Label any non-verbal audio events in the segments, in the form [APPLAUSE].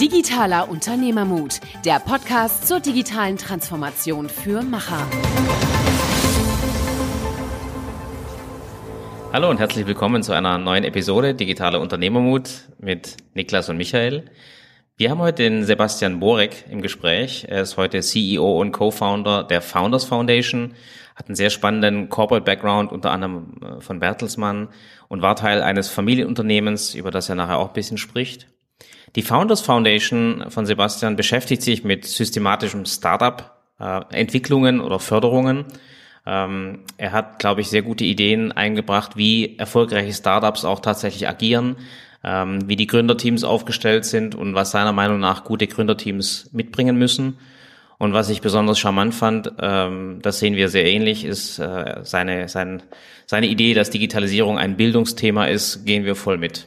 Digitaler Unternehmermut, der Podcast zur digitalen Transformation für Macher. Hallo und herzlich willkommen zu einer neuen Episode Digitaler Unternehmermut mit Niklas und Michael. Wir haben heute den Sebastian Borek im Gespräch. Er ist heute CEO und Co-Founder der Founders Foundation, hat einen sehr spannenden Corporate Background, unter anderem äh, von Bertelsmann und war Teil eines Familienunternehmens, über das er nachher auch ein bisschen spricht. Die Founders Foundation von Sebastian beschäftigt sich mit systematischem Startup-Entwicklungen äh, oder Förderungen. Ähm, er hat, glaube ich, sehr gute Ideen eingebracht, wie erfolgreiche Startups auch tatsächlich agieren, ähm, wie die Gründerteams aufgestellt sind und was seiner Meinung nach gute Gründerteams mitbringen müssen. Und was ich besonders charmant fand, ähm, das sehen wir sehr ähnlich, ist äh, seine, sein, seine Idee, dass Digitalisierung ein Bildungsthema ist, gehen wir voll mit.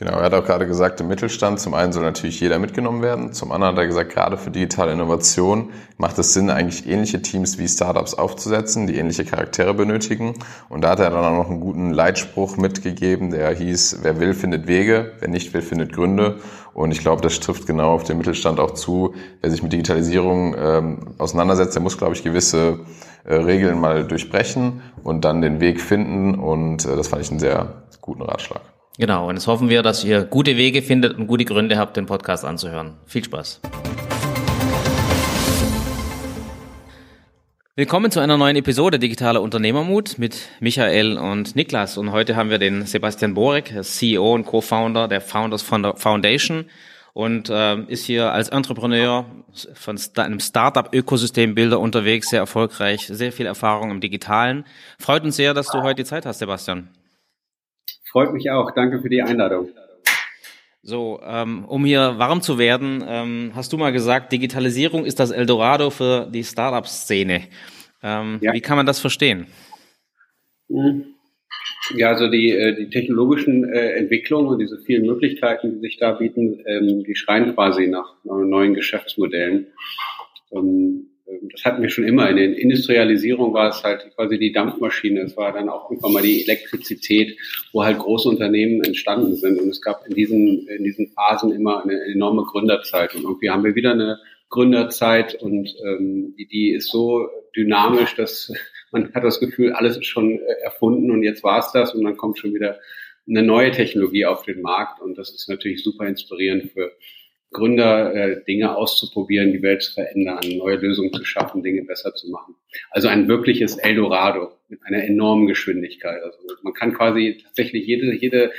Genau, er hat auch gerade gesagt, im Mittelstand zum einen soll natürlich jeder mitgenommen werden, zum anderen hat er gesagt, gerade für digitale Innovation macht es Sinn, eigentlich ähnliche Teams wie Startups aufzusetzen, die ähnliche Charaktere benötigen. Und da hat er dann auch noch einen guten Leitspruch mitgegeben, der hieß, wer will, findet Wege, wer nicht will, findet Gründe. Und ich glaube, das trifft genau auf den Mittelstand auch zu. Wer sich mit Digitalisierung ähm, auseinandersetzt, der muss, glaube ich, gewisse äh, Regeln mal durchbrechen und dann den Weg finden. Und äh, das fand ich einen sehr guten Ratschlag. Genau, und jetzt hoffen wir, dass ihr gute Wege findet und gute Gründe habt, den Podcast anzuhören. Viel Spaß. Willkommen zu einer neuen Episode Digitaler Unternehmermut mit Michael und Niklas. Und heute haben wir den Sebastian Borek, CEO und Co-Founder der Founders Foundation und äh, ist hier als Entrepreneur von einem Startup-Ökosystembilder unterwegs, sehr erfolgreich, sehr viel Erfahrung im Digitalen. Freut uns sehr, dass du heute die Zeit hast, Sebastian. Freut mich auch. Danke für die Einladung. So, ähm, um hier warm zu werden, ähm, hast du mal gesagt, Digitalisierung ist das Eldorado für die Startup-Szene. Ähm, ja. Wie kann man das verstehen? Mhm. Ja, also die, äh, die technologischen äh, Entwicklungen und diese vielen Möglichkeiten, die sich da bieten, die schreien quasi nach neuen Geschäftsmodellen. Das hatten wir schon immer. In der Industrialisierung war es halt quasi die Dampfmaschine. Es war dann auch irgendwann mal die Elektrizität, wo halt große Unternehmen entstanden sind. Und es gab in diesen, in diesen Phasen immer eine enorme Gründerzeit. Und irgendwie haben wir wieder eine Gründerzeit und ähm, die, die ist so dynamisch, dass [LAUGHS] man hat das Gefühl, alles ist schon äh, erfunden und jetzt war es das und dann kommt schon wieder eine neue Technologie auf den Markt und das ist natürlich super inspirierend für Gründer, äh, Dinge auszuprobieren, die Welt zu verändern, neue Lösungen zu schaffen, Dinge besser zu machen. Also ein wirkliches Eldorado mit einer enormen Geschwindigkeit. Also man kann quasi tatsächlich jede, jede,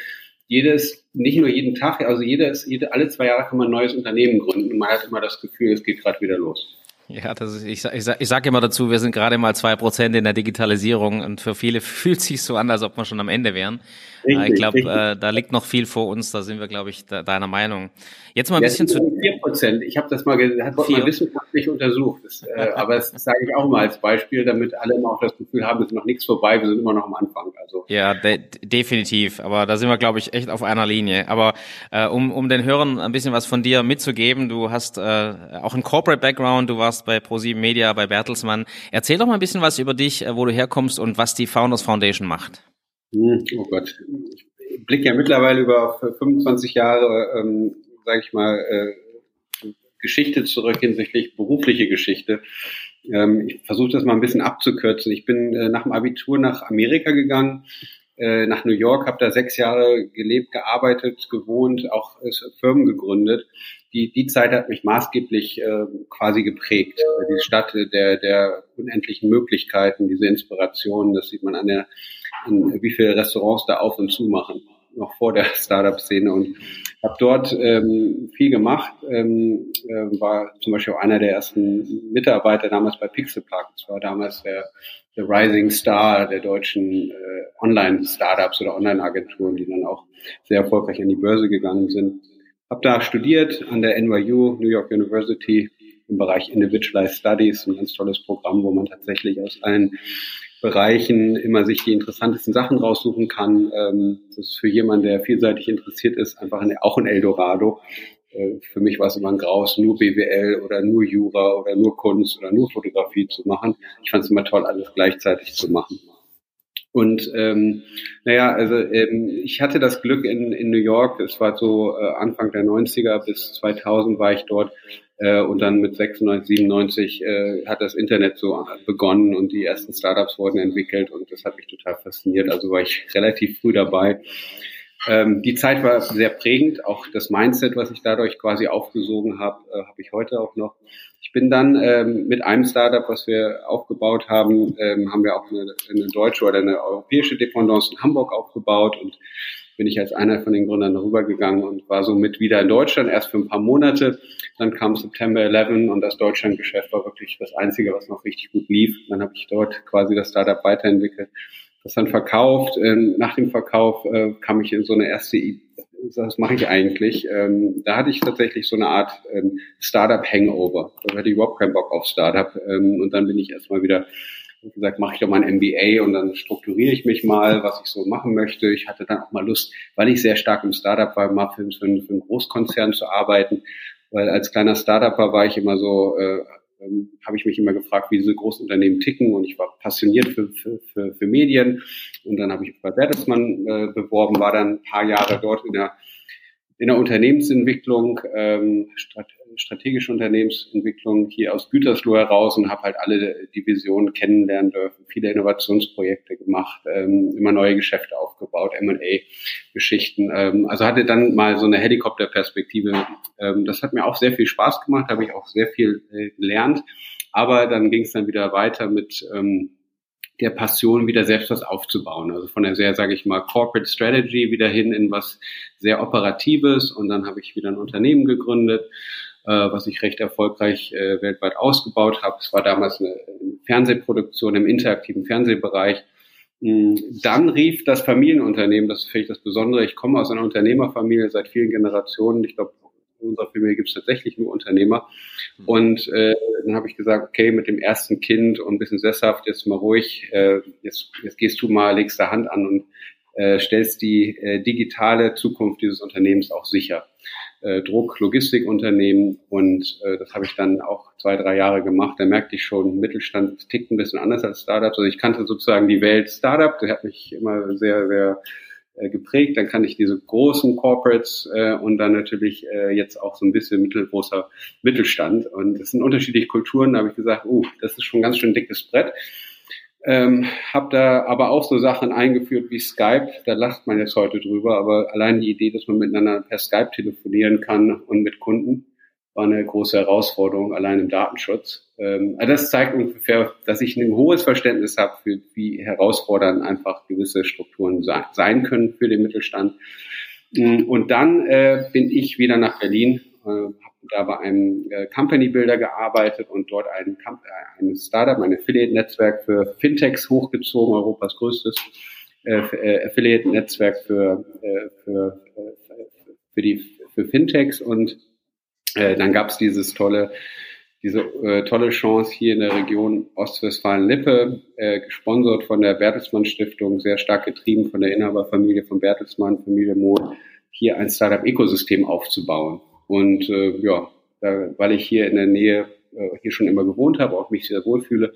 jedes, nicht nur jeden Tag, also jedes, jede, alle zwei Jahre kann man ein neues Unternehmen gründen und man hat immer das Gefühl, es geht gerade wieder los. Ja, das ist, ich, ich, ich sage immer dazu, wir sind gerade mal zwei Prozent in der Digitalisierung und für viele [LAUGHS] fühlt sich so an, als ob wir schon am Ende wären. Richtig, ich glaube, äh, da liegt noch viel vor uns, da sind wir, glaube ich, de deiner Meinung. Jetzt mal ein ja, bisschen zu. Vier Prozent. Ich habe das mal, hat mal wissenschaftlich untersucht. Das, äh, [LAUGHS] aber das sage ich auch mal als Beispiel, damit alle immer auch das Gefühl haben, es ist noch nichts vorbei, wir sind immer noch am Anfang. Also ja, de definitiv. Aber da sind wir, glaube ich, echt auf einer Linie. Aber äh, um, um den Hörern ein bisschen was von dir mitzugeben, du hast äh, auch einen Corporate Background, du warst bei ProSieben Media, bei Bertelsmann. Erzähl doch mal ein bisschen was über dich, äh, wo du herkommst und was die Founders Foundation macht. Hm, oh Gott, ich blicke ja mittlerweile über 25 Jahre, ähm, sage ich mal, äh, Geschichte zurück hinsichtlich berufliche Geschichte. Ähm, ich versuche das mal ein bisschen abzukürzen. Ich bin äh, nach dem Abitur nach Amerika gegangen, äh, nach New York, habe da sechs Jahre gelebt, gearbeitet, gewohnt, auch äh, Firmen gegründet. Die, die Zeit hat mich maßgeblich äh, quasi geprägt. Die Stadt der, der unendlichen Möglichkeiten, diese Inspiration, das sieht man an der wie viele Restaurants da auf und zu machen, noch vor der Startup-Szene und habe dort ähm, viel gemacht, ähm, äh, war zum Beispiel auch einer der ersten Mitarbeiter damals bei Pixelpark. Das war damals der, der Rising Star der deutschen äh, Online-Startups oder Online-Agenturen, die dann auch sehr erfolgreich an die Börse gegangen sind. Habe da studiert an der NYU, New York University, im Bereich Individualized Studies, ein ganz tolles Programm, wo man tatsächlich aus allen Bereichen immer sich die interessantesten Sachen raussuchen kann. Ähm, das ist für jemanden, der vielseitig interessiert ist, einfach ein, auch ein Eldorado. Äh, für mich war es immer ein Graus, nur BWL oder nur Jura oder nur Kunst oder nur Fotografie zu machen. Ich fand es immer toll, alles gleichzeitig zu machen. Und ähm, naja, also ähm, ich hatte das Glück in, in New York, es war so äh, Anfang der 90er bis 2000 war ich dort äh, und dann mit 96, 97 äh, hat das Internet so begonnen und die ersten Startups wurden entwickelt und das hat mich total fasziniert. Also war ich relativ früh dabei. Ähm, die Zeit war sehr prägend, auch das Mindset, was ich dadurch quasi aufgesogen habe, äh, habe ich heute auch noch. Ich bin dann ähm, mit einem Startup, was wir aufgebaut haben, ähm, haben wir auch eine, eine deutsche oder eine europäische Dependance in Hamburg aufgebaut und bin ich als einer von den Gründern rübergegangen und war somit wieder in Deutschland, erst für ein paar Monate. Dann kam September 11 und das Deutschlandgeschäft war wirklich das Einzige, was noch richtig gut lief. Dann habe ich dort quasi das Startup weiterentwickelt das dann verkauft. Ähm, nach dem Verkauf äh, kam ich in so eine erste, was mache ich eigentlich? Ähm, da hatte ich tatsächlich so eine Art ähm, Startup-Hangover. Da hatte ich überhaupt keinen Bock auf Startup. Ähm, und dann bin ich erstmal wieder gesagt, mache ich doch mal ein MBA und dann strukturiere ich mich mal, was ich so machen möchte. Ich hatte dann auch mal Lust, weil ich sehr stark im Startup war, mal für, für, einen Großkonzern zu arbeiten. Weil als kleiner Startupper war ich immer so, äh, ähm, habe ich mich immer gefragt, wie diese Großunternehmen ticken und ich war passioniert für, für, für, für Medien und dann habe ich bei Bertelsmann äh, beworben, war dann ein paar Jahre dort in der, in der Unternehmensentwicklung, ähm, strategische Unternehmensentwicklung hier aus Gütersloh heraus und habe halt alle Divisionen kennenlernen dürfen, viele Innovationsprojekte gemacht, ähm, immer neue Geschäfte aufgebaut, M&A-Geschichten. Ähm, also hatte dann mal so eine Helikopterperspektive. Ähm, das hat mir auch sehr viel Spaß gemacht, habe ich auch sehr viel äh, gelernt. Aber dann ging es dann wieder weiter mit ähm, der Passion, wieder selbst was aufzubauen. Also von der sehr, sage ich mal, Corporate Strategy wieder hin in was sehr Operatives. Und dann habe ich wieder ein Unternehmen gegründet äh, was ich recht erfolgreich äh, weltweit ausgebaut habe. Es war damals eine, Fernsehproduktion im interaktiven Fernsehbereich. Mm, dann rief das Familienunternehmen, das ist vielleicht das Besondere, ich komme aus einer Unternehmerfamilie seit vielen Generationen. Ich glaube, unserer Familie gibt es tatsächlich nur Unternehmer. Und äh, dann habe ich gesagt, okay, mit dem ersten Kind und ein bisschen sesshaft, jetzt mal ruhig, äh, jetzt, jetzt gehst du mal, legst da Hand an und äh, stellst die äh, digitale Zukunft dieses Unternehmens auch sicher äh, Druck, Logistikunternehmen und äh, das habe ich dann auch zwei, drei Jahre gemacht. Da merkte ich schon, Mittelstand tickt ein bisschen anders als Startups. Also ich kannte sozusagen die Welt Startup, der hat mich immer sehr, sehr geprägt. Dann kann ich diese großen Corporates äh, und dann natürlich äh, jetzt auch so ein bisschen mittelgroßer Mittelstand. Und das sind unterschiedliche Kulturen. Da habe ich gesagt, uh, das ist schon ein ganz schön dickes Brett. Ähm, habe da aber auch so Sachen eingeführt wie Skype. Da lacht man jetzt heute drüber, aber allein die Idee, dass man miteinander per Skype telefonieren kann und mit Kunden, war eine große Herausforderung, allein im Datenschutz. Ähm, also das zeigt ungefähr, dass ich ein hohes Verständnis habe, für wie herausfordernd einfach gewisse Strukturen sein können für den Mittelstand. Mm, und dann äh, bin ich wieder nach Berlin, äh, habe da bei einem äh, Company Builder gearbeitet und dort ein, äh, ein Startup, ein Affiliate-Netzwerk für Fintechs hochgezogen, Europas größtes äh, äh Affiliate-Netzwerk für, äh, für, äh, für, für Fintechs und äh, dann gab es dieses tolle diese äh, tolle Chance hier in der Region Ostwestfalen-Lippe, äh, gesponsert von der Bertelsmann Stiftung, sehr stark getrieben von der Inhaberfamilie von Bertelsmann, Familie Mohl, hier ein Startup-Ökosystem aufzubauen. Und äh, ja, da, weil ich hier in der Nähe äh, hier schon immer gewohnt habe, auch mich sehr wohlfühle,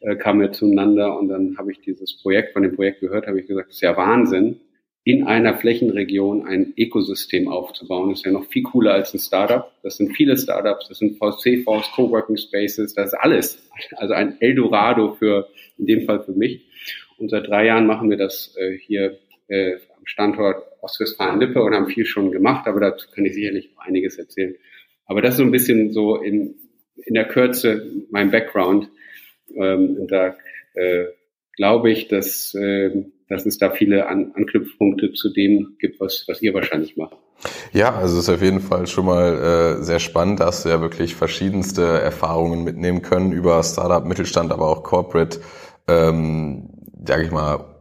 äh, kamen wir zueinander und dann habe ich dieses Projekt, von dem Projekt gehört, habe ich gesagt, das ist ja Wahnsinn, in einer Flächenregion ein Ökosystem aufzubauen. Ist ja noch viel cooler als ein Startup. Das sind viele Startups, das sind VC-Fonds, Coworking Spaces, das ist alles. Also ein Eldorado für, in dem Fall für mich. Und seit drei Jahren machen wir das äh, hier äh, am Standort Ostwestfalen-Lippe und haben viel schon gemacht, aber dazu kann ich sicherlich noch einiges erzählen. Aber das ist so ein bisschen so in, in der Kürze mein Background. Ähm, und da äh, glaube ich, dass, äh, dass es da viele An Anknüpfpunkte zu dem gibt, was, was ihr wahrscheinlich macht. Ja, also es ist auf jeden Fall schon mal äh, sehr spannend, dass du ja wirklich verschiedenste Erfahrungen mitnehmen können über Startup, Mittelstand, aber auch Corporate, ähm, sage ich mal,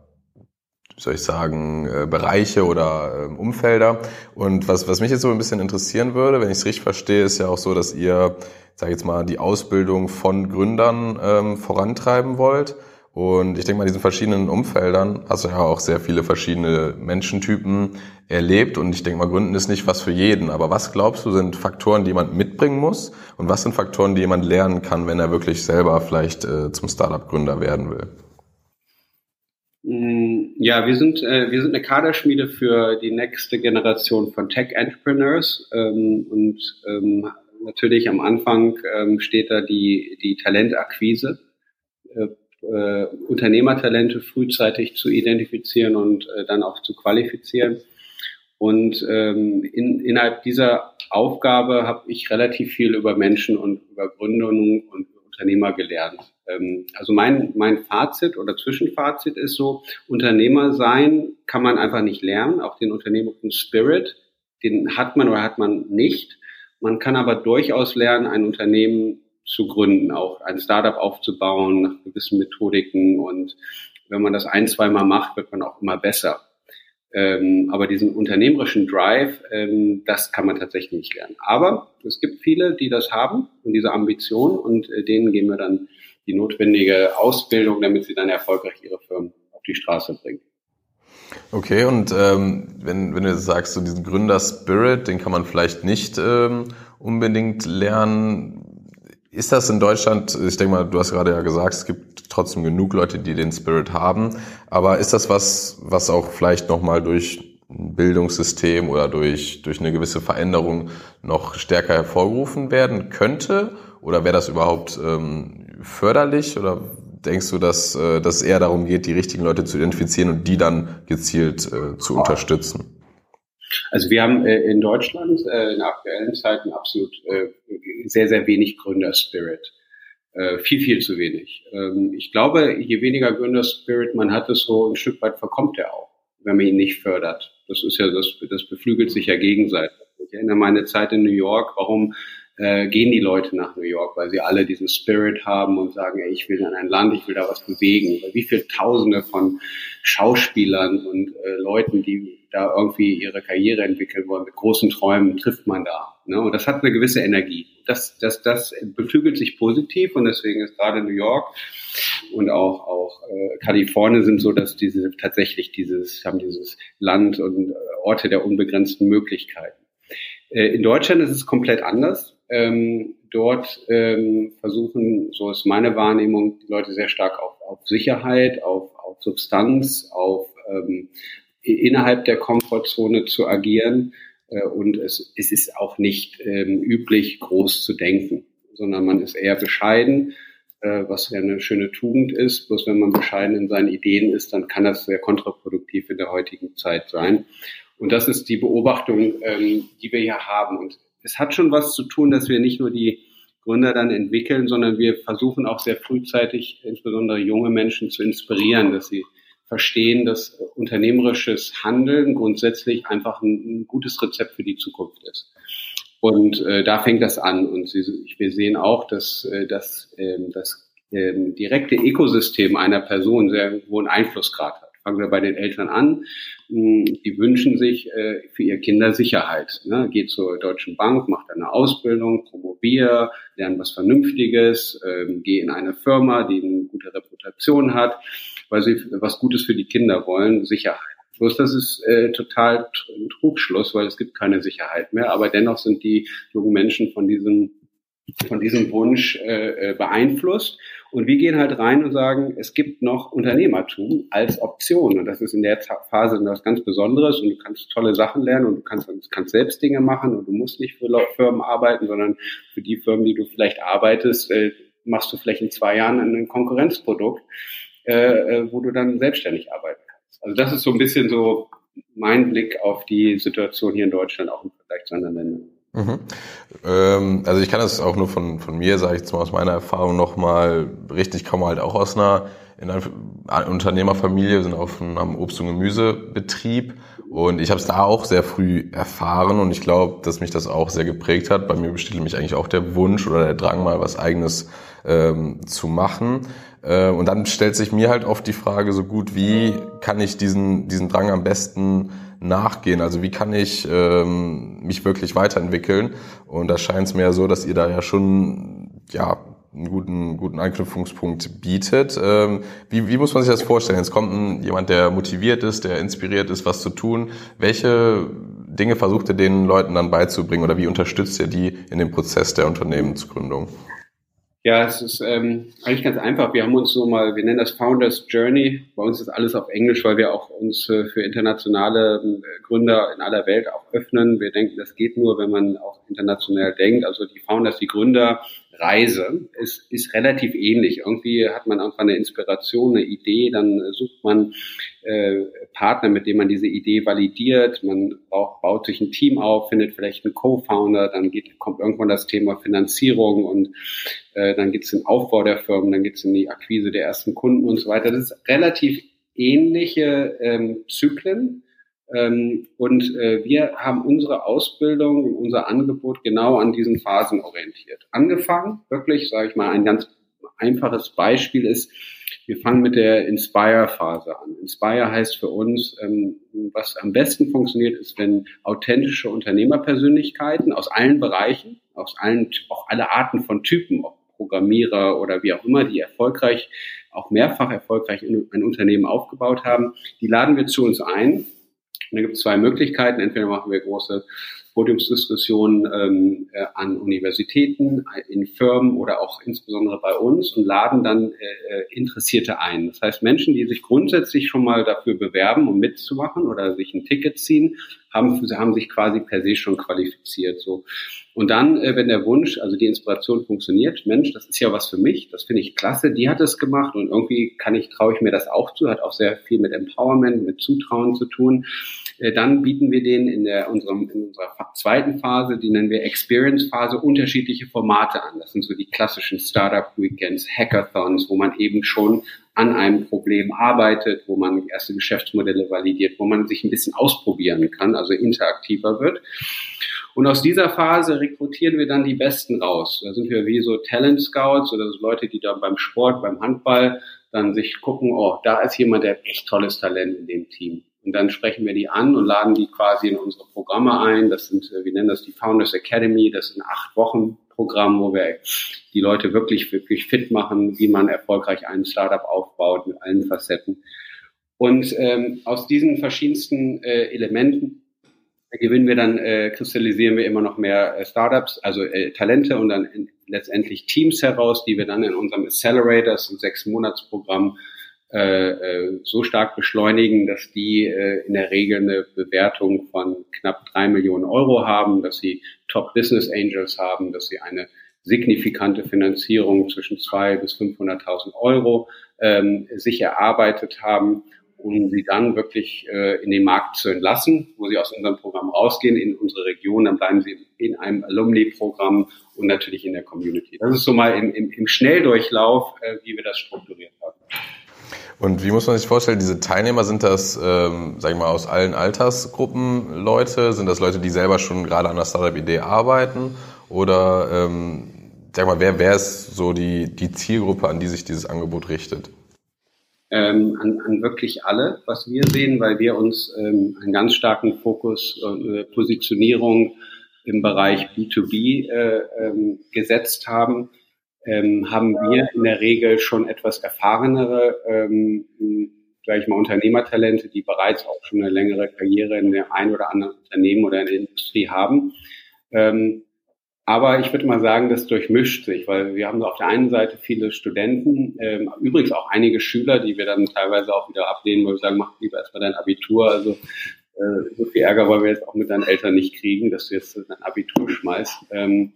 soll ich sagen, äh, Bereiche oder ähm, Umfelder. Und was, was mich jetzt so ein bisschen interessieren würde, wenn ich es richtig verstehe, ist ja auch so, dass ihr, sage ich jetzt mal, die Ausbildung von Gründern ähm, vorantreiben wollt. Und ich denke mal, in diesen verschiedenen Umfeldern hast du ja auch sehr viele verschiedene Menschentypen erlebt. Und ich denke mal, Gründen ist nicht was für jeden. Aber was glaubst du, sind Faktoren, die jemand mitbringen muss? Und was sind Faktoren, die jemand lernen kann, wenn er wirklich selber vielleicht äh, zum Startup-Gründer werden will? Mm, ja, wir sind, äh, wir sind eine Kaderschmiede für die nächste Generation von Tech-Entrepreneurs ähm, und ähm, natürlich am Anfang ähm, steht da die, die Talentakquise, äh, Unternehmertalente frühzeitig zu identifizieren und äh, dann auch zu qualifizieren. Und ähm, in, innerhalb dieser Aufgabe habe ich relativ viel über Menschen und über Gründungen und Unternehmer gelernt. Ähm, also mein, mein Fazit oder Zwischenfazit ist so, Unternehmer sein kann man einfach nicht lernen, auch den unternehmerischen Spirit, den hat man oder hat man nicht. Man kann aber durchaus lernen, ein Unternehmen zu gründen, auch ein Startup aufzubauen nach gewissen Methodiken und wenn man das ein, zweimal macht, wird man auch immer besser. Ähm, aber diesen unternehmerischen Drive, ähm, das kann man tatsächlich nicht lernen. Aber es gibt viele, die das haben und diese Ambition und äh, denen geben wir dann die notwendige Ausbildung, damit sie dann erfolgreich ihre Firmen auf die Straße bringen. Okay, und ähm, wenn, wenn du sagst, so diesen Gründer-Spirit, den kann man vielleicht nicht ähm, unbedingt lernen. Ist das in Deutschland, ich denke mal, du hast gerade ja gesagt, es gibt trotzdem genug Leute, die den Spirit haben, aber ist das was, was auch vielleicht nochmal durch ein Bildungssystem oder durch, durch eine gewisse Veränderung noch stärker hervorgerufen werden könnte? Oder wäre das überhaupt ähm, förderlich? Oder denkst du, dass, äh, dass es eher darum geht, die richtigen Leute zu identifizieren und die dann gezielt äh, zu unterstützen? Also wir haben äh, in Deutschland äh, in aktuellen Zeiten absolut äh, sehr, sehr wenig Gründerspirit. Äh, viel, viel zu wenig. Ähm, ich glaube, je weniger Gründerspirit man hat, so ein Stück weit verkommt er auch, wenn man ihn nicht fördert. Das ist ja, das, das beflügelt sich ja gegenseitig. Ich erinnere meine Zeit in New York, warum äh, gehen die Leute nach New York, weil sie alle diesen Spirit haben und sagen, ey, ich will in ein Land, ich will da was bewegen. Wie viele Tausende von Schauspielern und äh, Leuten, die da irgendwie ihre Karriere entwickeln wollen, mit großen Träumen trifft man da. Ne? Und das hat eine gewisse Energie. Das, das, das beflügelt sich positiv und deswegen ist gerade New York und auch, auch äh, Kalifornien sind so, dass diese tatsächlich dieses, haben dieses Land und äh, Orte der unbegrenzten Möglichkeiten. Äh, in Deutschland ist es komplett anders. Ähm, dort ähm, versuchen, so ist meine Wahrnehmung, die Leute sehr stark auf, auf Sicherheit, auf, auf Substanz, auf ähm, innerhalb der Komfortzone zu agieren. Äh, und es, es ist auch nicht ähm, üblich, groß zu denken, sondern man ist eher bescheiden, äh, was ja eine schöne Tugend ist. Bloß wenn man bescheiden in seinen Ideen ist, dann kann das sehr kontraproduktiv in der heutigen Zeit sein. Und das ist die Beobachtung, ähm, die wir hier haben. Und es hat schon was zu tun, dass wir nicht nur die Gründer dann entwickeln, sondern wir versuchen auch sehr frühzeitig, insbesondere junge Menschen zu inspirieren, dass sie verstehen, dass unternehmerisches Handeln grundsätzlich einfach ein, ein gutes Rezept für die Zukunft ist. Und äh, da fängt das an. Und sie, wir sehen auch, dass, äh, dass äh, das äh, direkte Ökosystem einer Person sehr hohen Einflussgrad hat. Fangen wir bei den Eltern an. Hm, die wünschen sich äh, für ihr Kinder Sicherheit. Ne? Geht zur Deutschen Bank, macht eine Ausbildung, promovier, lernt was Vernünftiges, äh, geh in eine Firma, die eine gute Reputation hat weil sie was Gutes für die Kinder wollen, Sicherheit. Bloß das ist äh, total ein Trugschluss, weil es gibt keine Sicherheit mehr. Aber dennoch sind die jungen Menschen von diesem von diesem Wunsch äh, äh beeinflusst. Und wir gehen halt rein und sagen, es gibt noch Unternehmertum als Option. Und das ist in der Phase was ganz Besonderes und du kannst tolle Sachen lernen und du kannst, kannst selbst Dinge machen und du musst nicht für Firmen arbeiten, sondern für die Firmen, die du vielleicht arbeitest, äh, machst du vielleicht in zwei Jahren ein Konkurrenzprodukt äh, äh, wo du dann selbstständig arbeiten kannst. Also das ist so ein bisschen so mein Blick auf die Situation hier in Deutschland, auch im Vergleich zu anderen Ländern. Mhm. Ähm, also ich kann das auch nur von, von mir, sage ich jetzt mal aus meiner Erfahrung nochmal berichten. Ich komme halt auch aus einer, in einer Unternehmerfamilie, wir sind auf einem Obst- und Gemüsebetrieb und ich habe es da auch sehr früh erfahren und ich glaube, dass mich das auch sehr geprägt hat. Bei mir besteht nämlich eigentlich auch der Wunsch oder der Drang, mal was eigenes ähm, zu machen. Äh, und dann stellt sich mir halt oft die Frage, so gut, wie kann ich diesen, diesen Drang am besten nachgehen? Also wie kann ich ähm, mich wirklich weiterentwickeln? Und da scheint es mir ja so, dass ihr da ja schon ja einen guten, guten Anknüpfungspunkt bietet. Ähm, wie, wie muss man sich das vorstellen? Jetzt kommt ein, jemand, der motiviert ist, der inspiriert ist, was zu tun. Welche Dinge versucht ihr den Leuten dann beizubringen oder wie unterstützt ihr die in dem Prozess der Unternehmensgründung? Ja, es ist ähm, eigentlich ganz einfach. Wir haben uns so mal, wir nennen das Founders Journey. Bei uns ist alles auf Englisch, weil wir auch uns äh, für internationale äh, Gründer in aller Welt auch öffnen. Wir denken, das geht nur, wenn man auch international denkt. Also die Founders, die Gründer Reise ist, ist relativ ähnlich. Irgendwie hat man irgendwann eine Inspiration, eine Idee, dann sucht man äh, Partner, mit dem man diese Idee validiert. Man braucht, baut sich ein Team auf, findet vielleicht einen Co-Founder, dann geht, kommt irgendwann das Thema Finanzierung und äh, dann geht es in den Aufbau der Firmen, dann geht es in die Akquise der ersten Kunden und so weiter. Das ist relativ ähnliche ähm, Zyklen. Ähm, und äh, wir haben unsere Ausbildung und unser Angebot genau an diesen Phasen orientiert. Angefangen, wirklich, sage ich mal, ein ganz einfaches Beispiel ist, wir fangen mit der Inspire-Phase an. Inspire heißt für uns, ähm, was am besten funktioniert, ist, wenn authentische Unternehmerpersönlichkeiten aus allen Bereichen, aus allen, auch alle Arten von Typen, ob Programmierer oder wie auch immer, die erfolgreich, auch mehrfach erfolgreich ein Unternehmen aufgebaut haben, die laden wir zu uns ein da gibt es zwei Möglichkeiten. Entweder machen wir große Podiumsdiskussionen ähm, äh, an Universitäten, in Firmen oder auch insbesondere bei uns und laden dann äh, äh, Interessierte ein. Das heißt, Menschen, die sich grundsätzlich schon mal dafür bewerben, um mitzumachen oder sich ein Ticket ziehen, haben, haben sich quasi per se schon qualifiziert. So. Und dann, äh, wenn der Wunsch, also die Inspiration funktioniert, Mensch, das ist ja was für mich, das finde ich klasse, die hat es gemacht und irgendwie kann ich, traue ich mir das auch zu, hat auch sehr viel mit Empowerment, mit Zutrauen zu tun. Äh, dann bieten wir denen in, der, unserem, in unserer zweiten Phase, die nennen wir Experience-Phase, unterschiedliche Formate an. Das sind so die klassischen Startup-Weekends, Hackathons, wo man eben schon an einem Problem arbeitet, wo man erste Geschäftsmodelle validiert, wo man sich ein bisschen ausprobieren kann, also interaktiver wird. Und aus dieser Phase rekrutieren wir dann die Besten raus. Da sind wir wie so Talent Scouts oder so Leute, die da beim Sport, beim Handball dann sich gucken, oh, da ist jemand, der echt tolles Talent in dem Team. Und dann sprechen wir die an und laden die quasi in unsere Programme ein. Das sind, äh, wir nennen das die Founders Academy. Das sind acht Wochen Programm, wo wir die Leute wirklich, wirklich fit machen, wie man erfolgreich einen Startup aufbaut mit allen Facetten. Und ähm, aus diesen verschiedensten äh, Elementen gewinnen wir dann, äh, kristallisieren wir immer noch mehr äh, Startups, also äh, Talente und dann in, letztendlich Teams heraus, die wir dann in unserem Accelerator, das ist ein sechs Monats Programm, äh, äh, so stark beschleunigen, dass die äh, in der Regel eine Bewertung von knapp drei Millionen Euro haben, dass sie Top Business Angels haben, dass sie eine signifikante Finanzierung zwischen zwei bis 500.000 Euro ähm, sich erarbeitet haben, um sie dann wirklich äh, in den Markt zu entlassen, wo sie aus unserem Programm rausgehen, in unsere Region, dann bleiben sie in einem Alumni-Programm und natürlich in der Community. Das ist so mal im, im, im Schnelldurchlauf, äh, wie wir das strukturiert haben. Und wie muss man sich vorstellen, diese Teilnehmer, sind das, ähm, sag ich mal, aus allen Altersgruppen Leute? Sind das Leute, die selber schon gerade an der Startup-Idee arbeiten? Oder, ähm, sag mal, wer, wer ist so die, die Zielgruppe, an die sich dieses Angebot richtet? Ähm, an, an wirklich alle, was wir sehen, weil wir uns ähm, einen ganz starken Fokus, äh, Positionierung im Bereich B2B äh, ähm, gesetzt haben ähm, haben wir in der Regel schon etwas erfahrenere, ähm, sage ich mal, Unternehmertalente, die bereits auch schon eine längere Karriere in der ein oder anderen Unternehmen oder in der Industrie haben. Ähm, aber ich würde mal sagen, das durchmischt sich, weil wir haben auf der einen Seite viele Studenten, ähm, übrigens auch einige Schüler, die wir dann teilweise auch wieder ablehnen, weil wir sagen, mach lieber erstmal dein Abitur. Also äh, so viel Ärger wollen wir jetzt auch mit deinen Eltern nicht kriegen, dass du jetzt dein Abitur schmeißt. Ähm,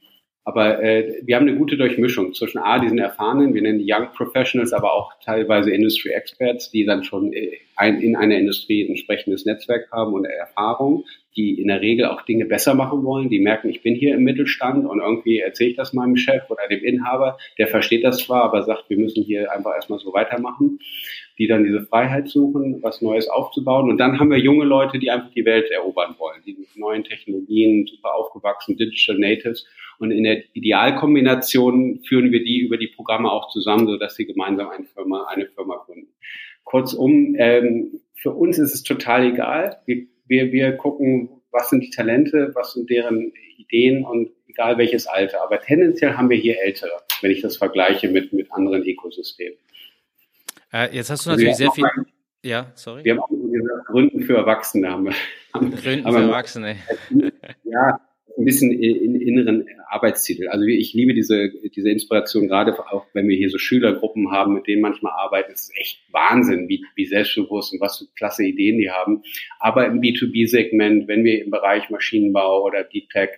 aber äh, wir haben eine gute Durchmischung zwischen A, diesen Erfahrenen, wir nennen die Young Professionals, aber auch teilweise Industry Experts, die dann schon äh, ein, in einer Industrie entsprechendes Netzwerk haben und Erfahrung, die in der Regel auch Dinge besser machen wollen, die merken, ich bin hier im Mittelstand und irgendwie erzähle ich das meinem Chef oder dem Inhaber, der versteht das zwar, aber sagt, wir müssen hier einfach erstmal so weitermachen, die dann diese Freiheit suchen, was Neues aufzubauen. Und dann haben wir junge Leute, die einfach die Welt erobern wollen, die mit neuen Technologien super aufgewachsen, Digital Natives und in der Idealkombination führen wir die über die Programme auch zusammen, sodass sie gemeinsam eine Firma, eine Firma gründen. Kurzum, ähm, für uns ist es total egal. Wir, wir, wir gucken, was sind die Talente, was sind deren Ideen und egal welches Alter. Aber tendenziell haben wir hier Ältere, wenn ich das vergleiche mit, mit anderen Ökosystemen. Äh, jetzt hast du natürlich sehr viel. ja, sorry. Wir haben auch gesagt, Gründen für Erwachsene. Haben wir, Gründen für Erwachsene. [LAUGHS] Ja, ein bisschen in, inneren Arbeitstitel. Also ich liebe diese, diese Inspiration, gerade auch wenn wir hier so Schülergruppen haben, mit denen manchmal arbeiten. Es ist echt Wahnsinn, wie, wie selbstbewusst und was für klasse Ideen die haben. Aber im B2B-Segment, wenn wir im Bereich Maschinenbau oder Deep Tech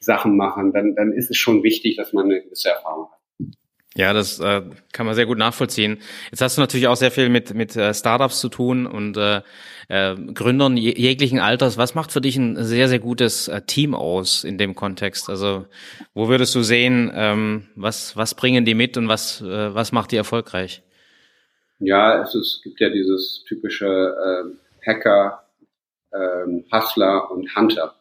Sachen machen, dann, dann ist es schon wichtig, dass man eine gewisse Erfahrung hat. Ja, das äh, kann man sehr gut nachvollziehen. Jetzt hast du natürlich auch sehr viel mit mit äh, Startups zu tun und äh, äh, Gründern jeglichen Alters. Was macht für dich ein sehr sehr gutes äh, Team aus in dem Kontext? Also wo würdest du sehen, ähm, was was bringen die mit und was äh, was macht die erfolgreich? Ja, es, ist, es gibt ja dieses typische äh, Hacker, ähm, Hustler und Hunter.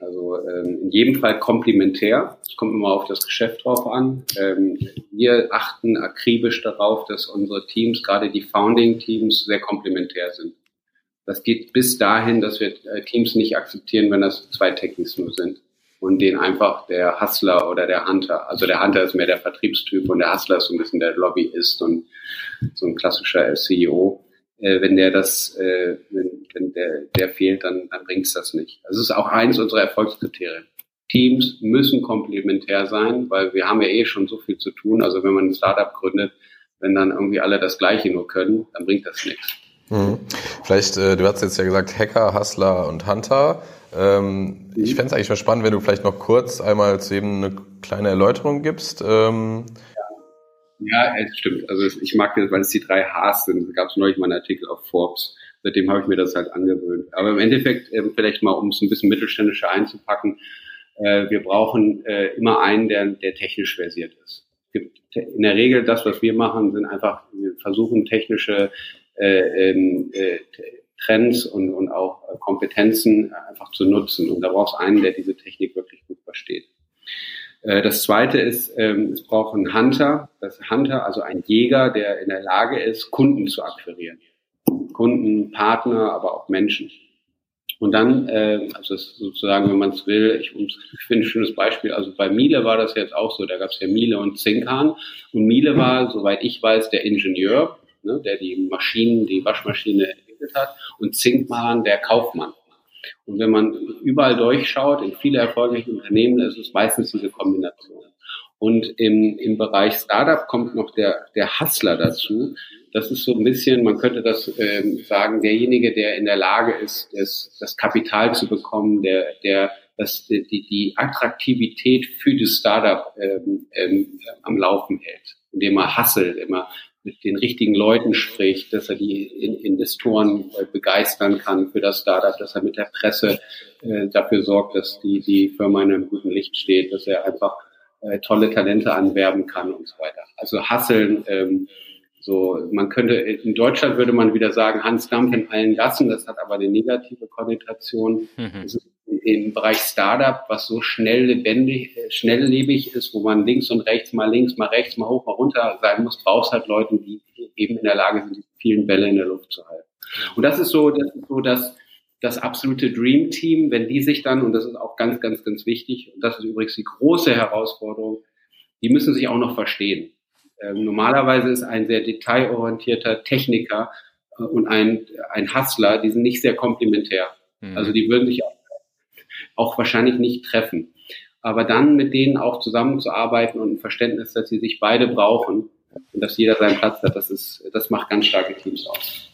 Also ähm, in jedem Fall komplementär. Es kommt immer auf das Geschäft drauf an. Ähm, wir achten akribisch darauf, dass unsere Teams, gerade die Founding-Teams, sehr komplementär sind. Das geht bis dahin, dass wir äh, Teams nicht akzeptieren, wenn das zwei Techies nur sind und den einfach der Hustler oder der Hunter. Also der Hunter ist mehr der Vertriebstyp und der Hustler ist so ein bisschen der Lobbyist und so ein klassischer CEO äh, wenn der das, äh, wenn, wenn der, der fehlt, dann, dann bringt's das nicht. Das ist auch eines unserer Erfolgskriterien. Teams müssen komplementär sein, weil wir haben ja eh schon so viel zu tun. Also wenn man ein Startup gründet, wenn dann irgendwie alle das Gleiche nur können, dann bringt das nichts. Mhm. Vielleicht, äh, du hast jetzt ja gesagt Hacker, Hustler und Hunter. Ähm, mhm. Ich fände es eigentlich mal spannend, wenn du vielleicht noch kurz einmal zu eben eine kleine Erläuterung gibst. Ähm, ja, es stimmt. Also ich mag das, weil es die drei Hs sind. Da gab es neulich mal einen Artikel auf Forbes. Seitdem habe ich mir das halt angewöhnt. Aber im Endeffekt, äh, vielleicht mal, um es ein bisschen mittelständischer einzupacken, äh, wir brauchen äh, immer einen, der, der technisch versiert ist. in der Regel das, was wir machen, sind einfach, wir versuchen technische äh, ähm, äh, Trends und, und auch Kompetenzen einfach zu nutzen. Und da braucht es einen, der diese Technik wirklich gut versteht. Äh, das zweite ist, ähm, es braucht einen Hunter, das Hunter, also ein Jäger, der in der Lage ist, Kunden zu akquirieren. Kunden, Partner, aber auch Menschen. Und dann, äh, also sozusagen, wenn man es will, ich, ich finde ein schönes Beispiel, also bei Miele war das jetzt auch so, da gab es ja Miele und Zinkan. Und Miele war, soweit ich weiß, der Ingenieur, ne, der die Maschinen, die Waschmaschine entwickelt hat, und Zinkman der Kaufmann. Und wenn man überall durchschaut, in viele erfolgreiche Unternehmen, ist es meistens diese Kombination. Und im, im Bereich Startup kommt noch der, der Hustler dazu. Das ist so ein bisschen, man könnte das ähm, sagen, derjenige, der in der Lage ist, das, das Kapital zu bekommen, der, der das, die, die Attraktivität für das Startup ähm, ähm, am Laufen hält, indem er hustelt, immer mit den richtigen Leuten spricht, dass er die Investoren begeistern kann für das Startup, dass er mit der Presse äh, dafür sorgt, dass die, die Firma in einem guten Licht steht, dass er einfach äh, tolle Talente anwerben kann und so weiter. Also Hasseln, ähm, so, man könnte, in Deutschland würde man wieder sagen, Hans Dampf in allen Gassen, das hat aber eine negative Konnotation. Mhm im Bereich Startup, was so schnell lebendig, schnelllebig ist, wo man links und rechts, mal links, mal rechts, mal hoch, mal runter sein muss, brauchst halt Leute, die eben in der Lage sind, die vielen Bälle in der Luft zu halten. Und das ist so, das ist so das, das absolute Dream Team, wenn die sich dann, und das ist auch ganz, ganz, ganz wichtig, und das ist übrigens die große Herausforderung, die müssen sich auch noch verstehen. Ähm, normalerweise ist ein sehr detailorientierter Techniker äh, und ein, ein Hustler, die sind nicht sehr komplementär. Mhm. Also die würden sich auch auch wahrscheinlich nicht treffen. Aber dann mit denen auch zusammenzuarbeiten und ein Verständnis, dass sie sich beide brauchen und dass jeder seinen Platz hat, das ist, das macht ganz starke Teams aus.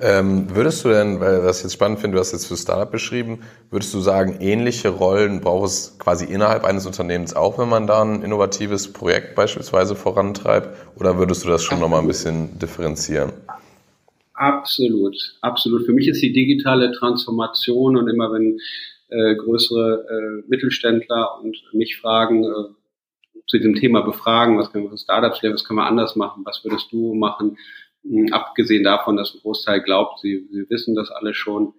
Ähm, würdest du denn, weil das jetzt spannend finde, du hast jetzt für Startup beschrieben, würdest du sagen, ähnliche Rollen braucht es quasi innerhalb eines Unternehmens auch, wenn man da ein innovatives Projekt beispielsweise vorantreibt? Oder würdest du das schon nochmal ein bisschen differenzieren? Absolut, absolut. Für mich ist die digitale Transformation und immer wenn äh, größere äh, Mittelständler und mich fragen, äh, zu diesem Thema befragen, was können wir für Startups lernen, was können wir anders machen, was würdest du machen, abgesehen davon, dass ein Großteil glaubt, sie, sie wissen das alle schon.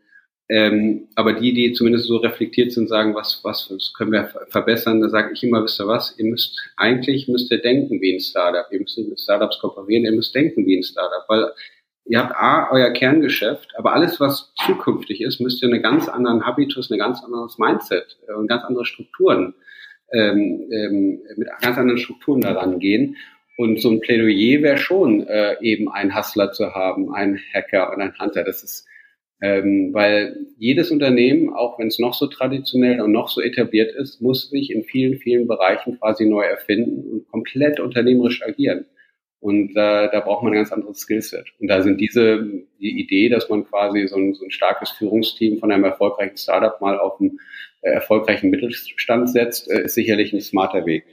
Ähm, aber die, die zumindest so reflektiert sind, sagen, was, was, was können wir verbessern, da sage ich immer, wisst ihr was, ihr müsst, eigentlich müsst ihr denken wie ein Startup, ihr müsst nicht mit Startups kooperieren, ihr müsst denken wie ein Startup, weil ihr habt A, euer Kerngeschäft, aber alles, was zukünftig ist, müsst ihr einen ganz anderen Habitus, ein ganz anderes Mindset äh, und ganz andere Strukturen, ähm, ähm, mit ganz anderen Strukturen daran gehen. Und so ein Plädoyer wäre schon, äh, eben ein Hustler zu haben, ein Hacker und ein Hunter. Das ist, Ähm, weil jedes Unternehmen, auch wenn es noch so traditionell und noch so etabliert ist, muss sich in vielen, vielen Bereichen quasi neu erfinden und komplett unternehmerisch agieren. Und äh, da braucht man ein ganz anderes Skillset. Und da sind diese, die Idee, dass man quasi so ein, so ein starkes Führungsteam von einem erfolgreichen Startup mal auf einen äh, erfolgreichen Mittelstand setzt, äh, ist sicherlich ein smarter Weg.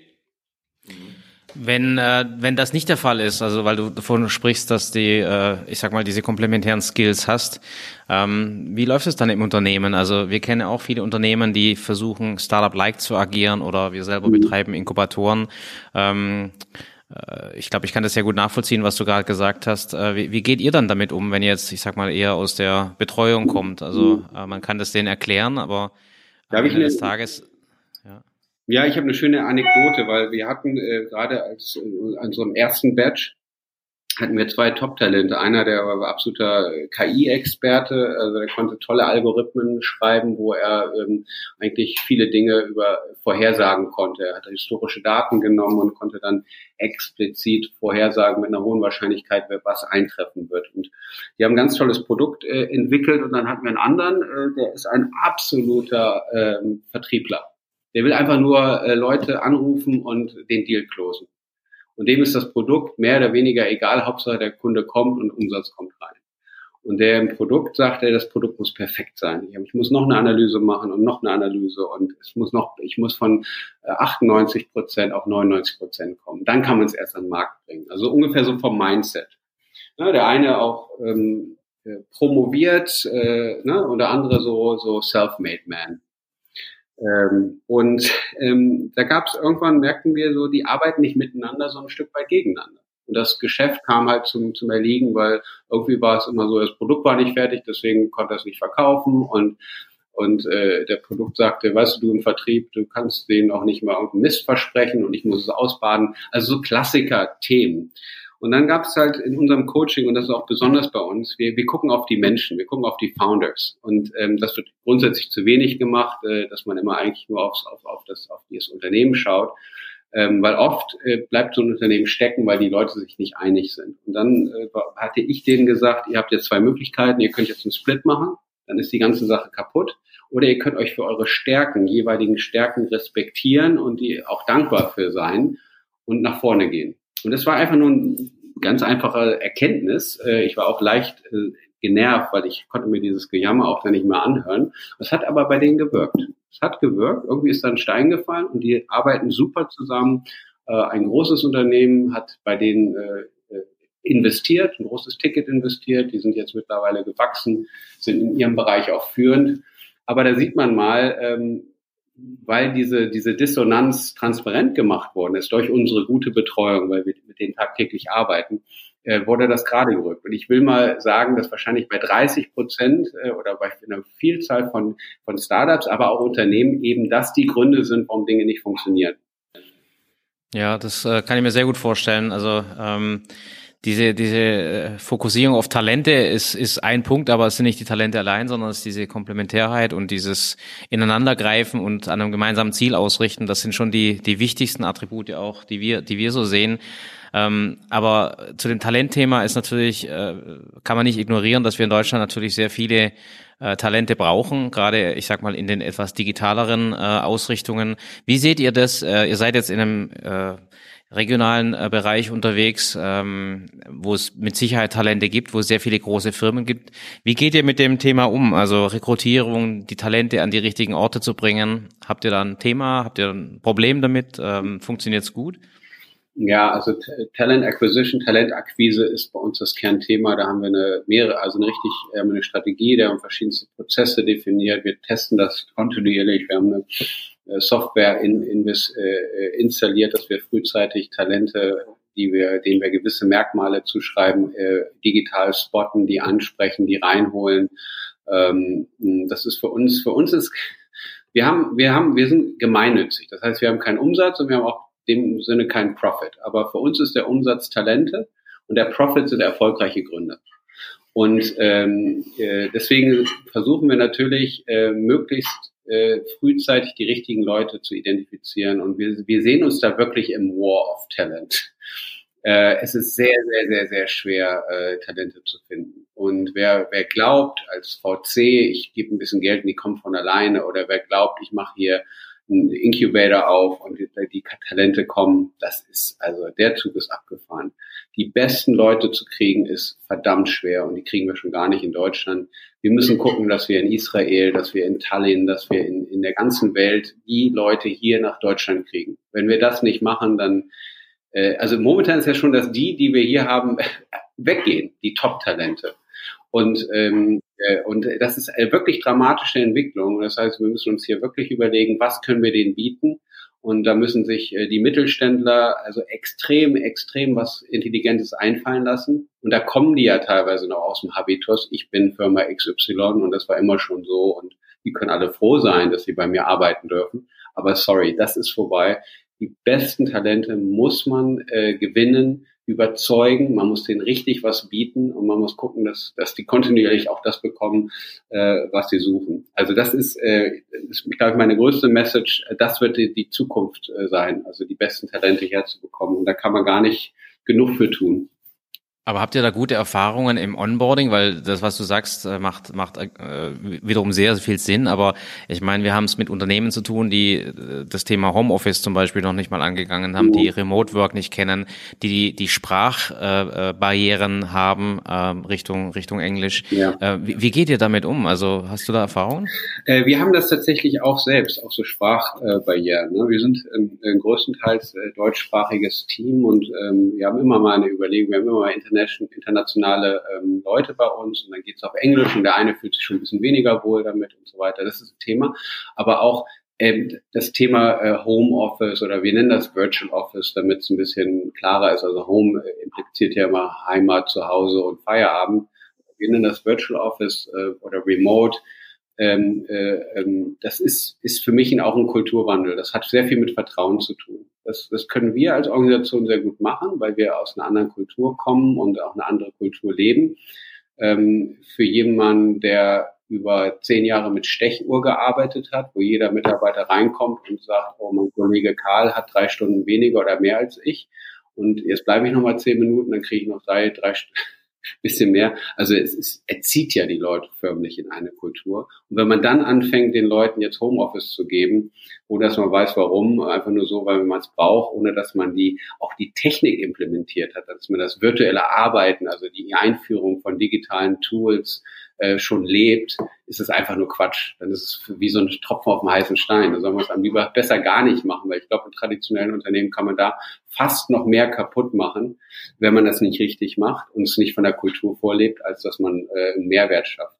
Wenn, äh, wenn das nicht der Fall ist, also weil du davon sprichst, dass die, äh, ich sag mal, diese komplementären Skills hast, ähm, wie läuft es dann im Unternehmen? Also wir kennen auch viele Unternehmen, die versuchen, Startup-like zu agieren oder wir selber mhm. betreiben Inkubatoren. Ähm, äh, ich glaube, ich kann das sehr gut nachvollziehen, was du gerade gesagt hast. Äh, wie, wie, geht ihr dann damit um, wenn ihr jetzt, ich sag mal, eher aus der Betreuung kommt? Also äh, man kann das denen erklären, aber am Ende des Tages ja, ich habe eine schöne Anekdote, weil wir hatten äh, gerade als äh, an so einem ersten Batch hatten wir zwei Top-Talente. Einer, der war absoluter KI-Experte, also er konnte tolle Algorithmen schreiben, wo er ähm, eigentlich viele Dinge über vorhersagen konnte. Er hat historische Daten genommen und konnte dann explizit vorhersagen mit einer hohen Wahrscheinlichkeit, was eintreffen wird. Und die haben ein ganz tolles Produkt äh, entwickelt und dann hatten wir einen anderen, äh, der ist ein absoluter ähm, Vertriebler. Der will einfach nur äh, Leute anrufen und den Deal closen. Und dem ist das Produkt mehr oder weniger egal, Hauptsache der Kunde kommt und Umsatz kommt rein. Und der im Produkt sagt, er, das Produkt muss perfekt sein. Ich muss noch eine Analyse machen und noch eine Analyse und es muss noch, ich muss von 98 äh, Prozent auf 99 Prozent kommen. Dann kann man es erst an den Markt bringen. Also ungefähr so vom Mindset. Ja, der eine auch ähm, äh, promoviert äh, ne, und der andere so, so self-made man. Ähm, und ähm, da gab es irgendwann, merkten wir so, die arbeiten nicht miteinander, sondern ein Stück weit gegeneinander. Und das Geschäft kam halt zum, zum Erliegen, weil irgendwie war es immer so, das Produkt war nicht fertig, deswegen konnte es nicht verkaufen und und äh, der Produkt sagte, weißt du, du im Vertrieb, du kannst denen auch nicht mal irgendeinen Mist versprechen und ich muss es ausbaden. Also so Klassiker-Themen. Und dann gab es halt in unserem Coaching, und das ist auch besonders bei uns, wir, wir gucken auf die Menschen, wir gucken auf die Founders. Und ähm, das wird grundsätzlich zu wenig gemacht, äh, dass man immer eigentlich nur aufs, auf, auf, das, auf das Unternehmen schaut. Ähm, weil oft äh, bleibt so ein Unternehmen stecken, weil die Leute sich nicht einig sind. Und dann äh, hatte ich denen gesagt, ihr habt jetzt zwei Möglichkeiten, ihr könnt jetzt einen Split machen, dann ist die ganze Sache kaputt. Oder ihr könnt euch für eure Stärken, jeweiligen Stärken respektieren und die auch dankbar für sein und nach vorne gehen. Und das war einfach nur eine ganz einfache Erkenntnis. Äh, ich war auch leicht äh, genervt, weil ich konnte mir dieses Gejammer auch dann nicht mehr anhören. Es hat aber bei denen gewirkt. Es hat gewirkt. Irgendwie ist da ein Stein gefallen und die arbeiten super zusammen. Äh, ein großes Unternehmen hat bei denen investiert, ein großes Ticket investiert. Die sind jetzt mittlerweile gewachsen, sind in ihrem Bereich auch führend. Aber da sieht man mal, ähm, weil diese, diese Dissonanz transparent gemacht worden ist durch unsere gute Betreuung, weil wir mit denen tagtäglich arbeiten, äh, wurde das gerade gerückt. Und ich will mal sagen, dass wahrscheinlich bei 30 Prozent äh, oder bei einer Vielzahl von, von Startups, aber auch Unternehmen eben das die Gründe sind, warum Dinge nicht funktionieren. Ja, das äh, kann ich mir sehr gut vorstellen. Also ähm, diese, diese äh, Fokussierung auf Talente ist, ist ein Punkt, aber es sind nicht die Talente allein, sondern es ist diese Komplementärheit und dieses Ineinandergreifen und an einem gemeinsamen Ziel ausrichten. Das sind schon die, die wichtigsten Attribute auch, die wir, die wir so sehen. Ähm, aber zu dem Talentthema ist natürlich, äh, kann man nicht ignorieren, dass wir in Deutschland natürlich sehr viele äh, Talente brauchen, gerade ich sag mal in den etwas digitaleren äh, Ausrichtungen. Wie seht ihr das? Äh, ihr seid jetzt in einem äh, regionalen äh, Bereich unterwegs, ähm, wo es mit Sicherheit Talente gibt, wo es sehr viele große Firmen gibt. Wie geht ihr mit dem Thema um? Also Rekrutierung, die Talente an die richtigen Orte zu bringen. Habt ihr da ein Thema? Habt ihr ein Problem damit? Ähm, Funktioniert es gut? Ja, also Talent Acquisition, Talentakquise ist bei uns das Kernthema. Da haben wir eine mehrere, also eine richtig äh, eine Strategie, der haben verschiedenste Prozesse definiert. Wir testen das kontinuierlich. Wir haben eine Software in, in, äh, installiert, dass wir frühzeitig Talente, die wir, denen wir gewisse Merkmale zuschreiben, äh, digital spotten, die ansprechen, die reinholen. Ähm, das ist für uns, für uns ist, wir haben, wir haben, wir sind gemeinnützig. Das heißt, wir haben keinen Umsatz und wir haben auch dem Sinne keinen Profit. Aber für uns ist der Umsatz Talente und der Profit sind erfolgreiche Gründe. Und ähm, äh, deswegen versuchen wir natürlich äh, möglichst äh, frühzeitig die richtigen Leute zu identifizieren. Und wir, wir sehen uns da wirklich im War of Talent. Äh, es ist sehr, sehr, sehr, sehr schwer, äh, Talente zu finden. Und wer, wer glaubt, als VC, ich gebe ein bisschen Geld und die kommen von alleine, oder wer glaubt, ich mache hier einen Incubator auf und die, die Talente kommen, das ist, also der Zug ist abgefahren. Die besten Leute zu kriegen ist verdammt schwer und die kriegen wir schon gar nicht in Deutschland. Wir müssen gucken, dass wir in Israel, dass wir in Tallinn, dass wir in, in der ganzen Welt die Leute hier nach Deutschland kriegen. Wenn wir das nicht machen, dann, äh, also momentan ist ja schon, dass die, die wir hier haben, [LAUGHS] weggehen, die Top-Talente. Und, ähm, äh, und das ist eine wirklich dramatische Entwicklung. Das heißt, wir müssen uns hier wirklich überlegen, was können wir denen bieten? Und da müssen sich äh, die Mittelständler also extrem, extrem was Intelligentes einfallen lassen. Und da kommen die ja teilweise noch aus dem Habitus. Ich bin Firma XY und das war immer schon so. Und die können alle froh sein, dass sie bei mir arbeiten dürfen. Aber sorry, das ist vorbei. Die besten Talente muss man äh, gewinnen überzeugen, man muss denen richtig was bieten und man muss gucken, dass, dass die kontinuierlich auch das bekommen, äh, was sie suchen. Also das ist, äh, ist glaube ich, meine größte Message. Das wird die, die Zukunft äh, sein, also die besten Talente herzubekommen. Und da kann man gar nicht genug für tun. Aber habt ihr da gute Erfahrungen im Onboarding? Weil das, was du sagst, äh, macht, macht äh, wiederum sehr viel Sinn. Aber ich meine, wir haben es mit Unternehmen zu tun, die äh, das Thema Homeoffice zum Beispiel noch nicht mal angegangen haben, die Remote Work nicht kennen, die die Sprachbarrieren äh, haben äh, Richtung Richtung Englisch. Ja. Äh, wie, wie, geht ihr damit um? Also hast du da Erfahrungen? Wir haben das tatsächlich auch selbst, auch so Sprachbarrieren. Ne? Wir sind ein größtenteils deutschsprachiges Team und ähm, wir haben immer mal eine Überlegung, wir haben immer mal internationale ähm, Leute bei uns und dann geht es auf Englisch und der eine fühlt sich schon ein bisschen weniger wohl damit und so weiter. Das ist ein Thema. Aber auch ähm, das Thema äh, Home Office oder wir nennen das Virtual Office, damit es ein bisschen klarer ist. Also Home äh, impliziert ja immer Heimat, Zuhause und Feierabend. Wir nennen das Virtual Office äh, oder Remote. Ähm, äh, ähm, das ist, ist für mich auch ein Kulturwandel. Das hat sehr viel mit Vertrauen zu tun. Das, das können wir als Organisation sehr gut machen, weil wir aus einer anderen Kultur kommen und auch eine andere Kultur leben. Ähm, für jemanden, der über zehn Jahre mit Stechuhr gearbeitet hat, wo jeder Mitarbeiter reinkommt und sagt, oh, mein Kollege Karl hat drei Stunden weniger oder mehr als ich und jetzt bleibe ich noch mal zehn Minuten, dann kriege ich noch drei, drei, bisschen mehr. Also es, es erzieht ja die Leute förmlich in eine Kultur. Und wenn man dann anfängt, den Leuten jetzt Homeoffice zu geben, ohne dass man weiß, warum, einfach nur so, weil man es braucht, ohne dass man die auch die Technik implementiert hat, dass man das virtuelle Arbeiten, also die Einführung von digitalen Tools, äh, schon lebt, ist es einfach nur Quatsch. Dann ist es wie so ein Tropfen auf dem heißen Stein. Da soll man es am lieber besser gar nicht machen, weil ich glaube, in traditionellen Unternehmen kann man da fast noch mehr kaputt machen, wenn man das nicht richtig macht und es nicht von der Kultur vorlebt, als dass man äh, einen Mehrwert schafft.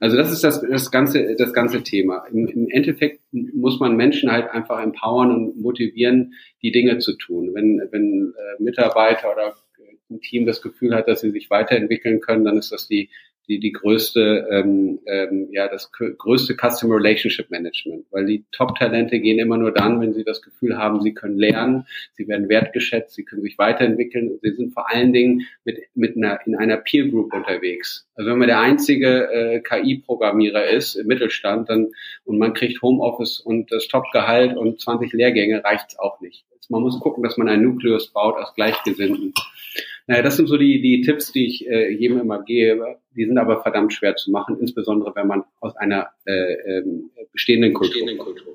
Also das ist das, das ganze, das ganze Thema. Im, Im Endeffekt muss man Menschen halt einfach empowern und motivieren, die Dinge zu tun. Wenn, wenn äh, Mitarbeiter oder ein Team das Gefühl hat, dass sie sich weiterentwickeln können, dann ist das die die, die größte, ähm, ähm, ja, das größte Customer Relationship Management, weil die Top-Talente gehen immer nur dann, wenn sie das Gefühl haben, sie können lernen, sie werden wertgeschätzt, sie können sich weiterentwickeln, sie sind vor allen Dingen mit, mit einer, in einer Peer Group unterwegs. Also wenn man der einzige äh, KI-Programmierer ist im Mittelstand, dann, und man kriegt Homeoffice und das Top-Gehalt und 20 Lehrgänge, reicht's auch nicht. Man muss gucken, dass man einen Nukleus baut aus Gleichgesinnten. Naja, das sind so die, die Tipps, die ich äh, jedem immer gebe. Die sind aber verdammt schwer zu machen, insbesondere wenn man aus einer äh, ähm, bestehenden Kultur, bestehenden Kultur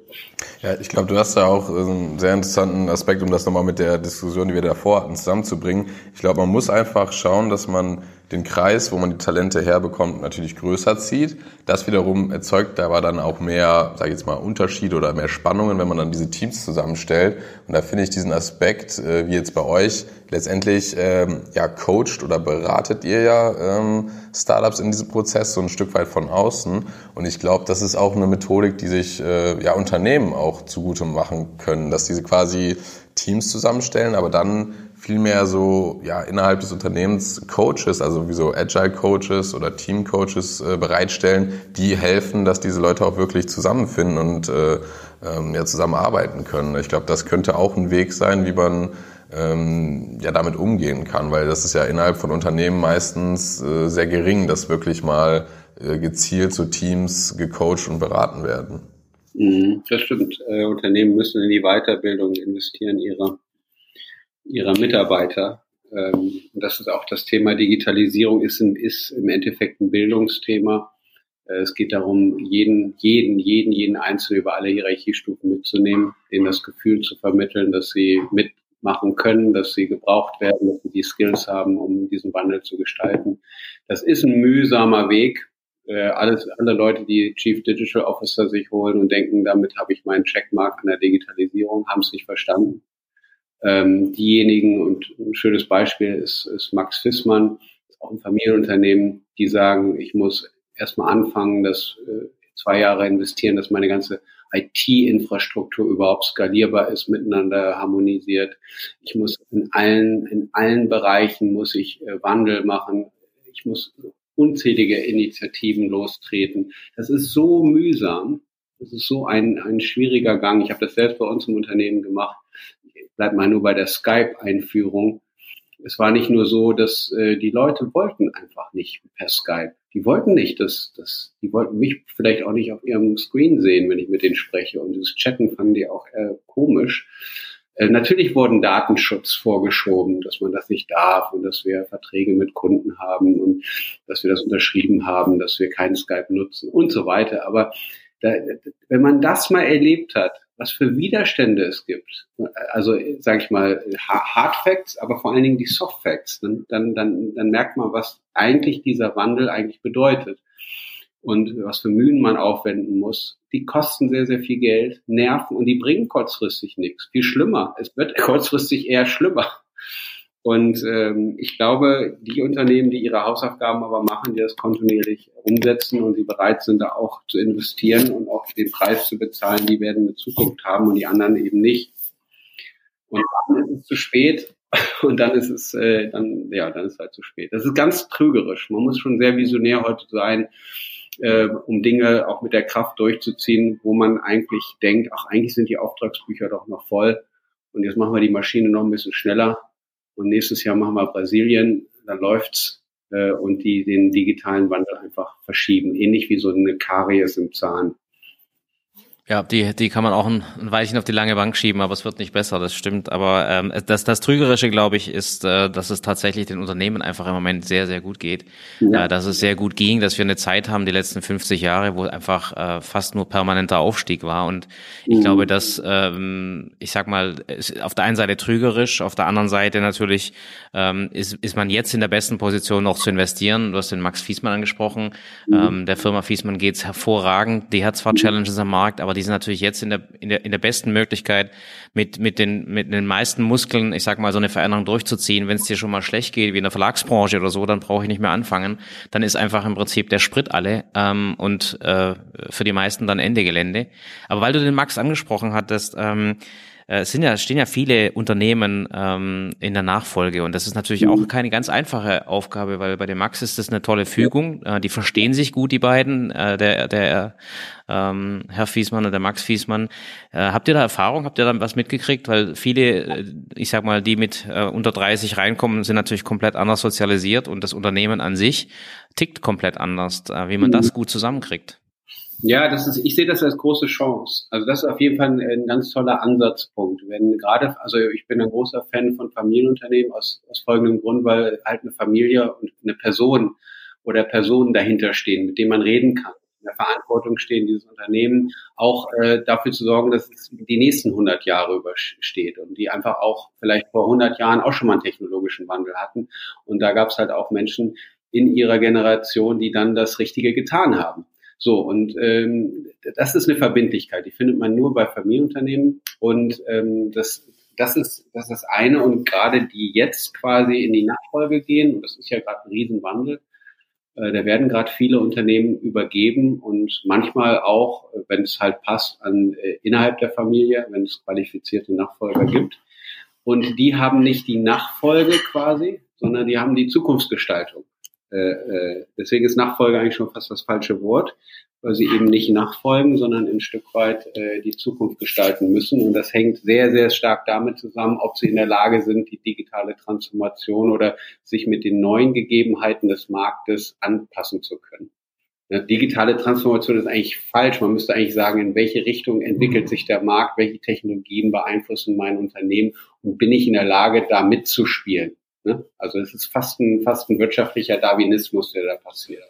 Ja, ich glaube, du hast da auch einen sehr interessanten Aspekt, um das nochmal mit der Diskussion, die wir davor hatten, zusammenzubringen. Ich glaube, man muss einfach schauen, dass man den Kreis, wo man die Talente herbekommt, natürlich größer zieht. Das wiederum erzeugt aber dann auch mehr, sage ich jetzt mal, Unterschiede oder mehr Spannungen, wenn man dann diese Teams zusammenstellt. Und da finde ich diesen Aspekt, äh, wie jetzt bei euch, letztendlich ähm, ja coacht oder beratet ihr ja ähm, Startups in diesem Prozess so ein Stück weit von außen. Und ich glaube, das ist auch eine Methodik, die sich äh, ja Unternehmen auch zugute machen können, dass diese quasi Teams zusammenstellen, aber dann vielmehr so ja innerhalb des Unternehmens Coaches, also wie so Agile Coaches oder Team Coaches äh, bereitstellen, die helfen, dass diese Leute auch wirklich zusammenfinden und äh, ähm, ja zusammenarbeiten können. Ich glaube, das könnte auch ein Weg sein, wie man ähm, ja damit umgehen kann, weil das ist ja innerhalb von Unternehmen meistens äh, sehr gering, dass wirklich mal äh, gezielt so Teams gecoacht und beraten werden. Mhm, das stimmt. Äh, Unternehmen müssen in die Weiterbildung investieren ihrer ihrer Mitarbeiter. Ähm, das ist auch das Thema Digitalisierung ist, ein, ist im Endeffekt ein Bildungsthema. Äh, es geht darum, jeden, jeden, jeden, jeden Einzelnen über alle Hierarchiestufen mitzunehmen, denen das Gefühl zu vermitteln, dass sie mitmachen können, dass sie gebraucht werden, dass sie die Skills haben, um diesen Wandel zu gestalten. Das ist ein mühsamer Weg. Äh, alles, alle Leute, die Chief Digital Officer sich holen und denken, damit habe ich meinen Checkmark an der Digitalisierung, haben es nicht verstanden. Ähm, diejenigen, und ein schönes Beispiel ist, ist Max Fissmann, auch ein Familienunternehmen, die sagen, ich muss erstmal anfangen, das äh, zwei Jahre investieren, dass meine ganze IT-Infrastruktur überhaupt skalierbar ist, miteinander harmonisiert. Ich muss in allen, in allen Bereichen muss ich äh, Wandel machen. Ich muss unzählige Initiativen lostreten. Das ist so mühsam. Das ist so ein, ein schwieriger Gang. Ich habe das selbst bei uns im Unternehmen gemacht. Ich bleib mal nur bei der Skype-Einführung. Es war nicht nur so, dass äh, die Leute wollten einfach nicht per Skype die wollten nicht, dass, dass, die wollten mich vielleicht auch nicht auf ihrem Screen sehen, wenn ich mit denen spreche. Und dieses Chatten fanden die auch eher komisch. Äh, natürlich wurden Datenschutz vorgeschoben, dass man das nicht darf und dass wir Verträge mit Kunden haben und dass wir das unterschrieben haben, dass wir keinen Skype nutzen und so weiter. Aber da, wenn man das mal erlebt hat, was für Widerstände es gibt, also sage ich mal Hard Facts, aber vor allen Dingen die Soft Facts, dann, dann, dann, dann merkt man, was eigentlich dieser Wandel eigentlich bedeutet und was für Mühen man aufwenden muss. Die kosten sehr, sehr viel Geld, nerven und die bringen kurzfristig nichts. Viel schlimmer. Es wird [LAUGHS] kurzfristig eher schlimmer. Und ähm, ich glaube, die Unternehmen, die ihre Hausaufgaben aber machen, die das kontinuierlich umsetzen und die bereit sind, da auch zu investieren und auch den Preis zu bezahlen, die werden eine Zukunft haben und die anderen eben nicht. Und dann ist es zu spät [LAUGHS] und dann ist es, äh, dann, ja, dann ist es halt zu spät. Das ist ganz trügerisch. Man muss schon sehr visionär heute sein, äh, um Dinge auch mit der Kraft durchzuziehen, wo man eigentlich denkt, ach, eigentlich sind die Auftragsbücher doch noch voll. Und jetzt machen wir die Maschine noch ein bisschen schneller und nächstes Jahr machen wir Brasilien, dann läuft's äh, und die den digitalen Wandel einfach verschieben, ähnlich wie so eine Karies im Zahn. Ja, die, die kann man auch ein, ein Weilchen auf die lange Bank schieben, aber es wird nicht besser, das stimmt. Aber ähm, das, das Trügerische, glaube ich, ist, äh, dass es tatsächlich den Unternehmen einfach im Moment sehr, sehr gut geht. Ja. Äh, dass es sehr gut ging, dass wir eine Zeit haben, die letzten 50 Jahre, wo einfach äh, fast nur permanenter Aufstieg war. Und ich mhm. glaube, dass, ähm, ich sag mal, ist auf der einen Seite trügerisch, auf der anderen Seite natürlich ähm, ist, ist man jetzt in der besten Position, noch zu investieren. Du hast den Max Fiesmann angesprochen. Mhm. Ähm, der Firma Fiesmann geht's hervorragend. Die hat zwar Challenges am Markt, aber die sind natürlich jetzt in der, in der, in der besten Möglichkeit, mit, mit, den, mit den meisten Muskeln, ich sag mal, so eine Veränderung durchzuziehen. Wenn es dir schon mal schlecht geht, wie in der Verlagsbranche oder so, dann brauche ich nicht mehr anfangen. Dann ist einfach im Prinzip der Sprit alle ähm, und äh, für die meisten dann Ende Gelände. Aber weil du den Max angesprochen hattest, ähm, äh, es sind ja, stehen ja viele Unternehmen ähm, in der Nachfolge und das ist natürlich auch keine ganz einfache Aufgabe, weil bei dem Max ist das eine tolle Fügung. Äh, die verstehen sich gut, die beiden, äh, der, der ähm, Herr Fiesmann und der Max Fiesmann. Äh, habt ihr da Erfahrung? Habt ihr da was mitgekriegt? Weil viele, äh, ich sag mal, die mit äh, unter 30 reinkommen, sind natürlich komplett anders sozialisiert und das Unternehmen an sich tickt komplett anders. Äh, wie man das gut zusammenkriegt? Ja, das ist, ich sehe das als große Chance. Also das ist auf jeden Fall ein, ein, ganz toller Ansatzpunkt. Wenn gerade, also ich bin ein großer Fan von Familienunternehmen aus, aus folgendem Grund, weil halt eine Familie und eine Person oder Personen dahinter stehen, mit denen man reden kann. In der Verantwortung stehen, dieses Unternehmen auch äh, dafür zu sorgen, dass es die nächsten 100 Jahre übersteht und die einfach auch vielleicht vor 100 Jahren auch schon mal einen technologischen Wandel hatten. Und da gab es halt auch Menschen in ihrer Generation, die dann das Richtige getan haben. So, und ähm, das ist eine Verbindlichkeit, die findet man nur bei Familienunternehmen. Und ähm, das, das, ist, das ist das eine. Und gerade die jetzt quasi in die Nachfolge gehen, und das ist ja gerade ein Riesenwandel, äh, da werden gerade viele Unternehmen übergeben und manchmal auch, wenn es halt passt, an äh, innerhalb der Familie, wenn es qualifizierte Nachfolger gibt. Und die haben nicht die Nachfolge quasi, sondern die haben die Zukunftsgestaltung. Äh, äh, deswegen ist Nachfolge eigentlich schon fast das falsche Wort, weil sie eben nicht nachfolgen, sondern ein Stück weit äh, die Zukunft gestalten müssen. Und das hängt sehr, sehr stark damit zusammen, ob sie in der Lage sind, die digitale Transformation oder sich mit den neuen Gegebenheiten des Marktes anpassen zu können. Eine digitale Transformation ist eigentlich falsch. Man müsste eigentlich sagen, in welche Richtung entwickelt sich der Markt, welche Technologien beeinflussen mein Unternehmen und bin ich in der Lage, da mitzuspielen. Ne? Also es ist fast ein, fast ein wirtschaftlicher Darwinismus, der da passiert.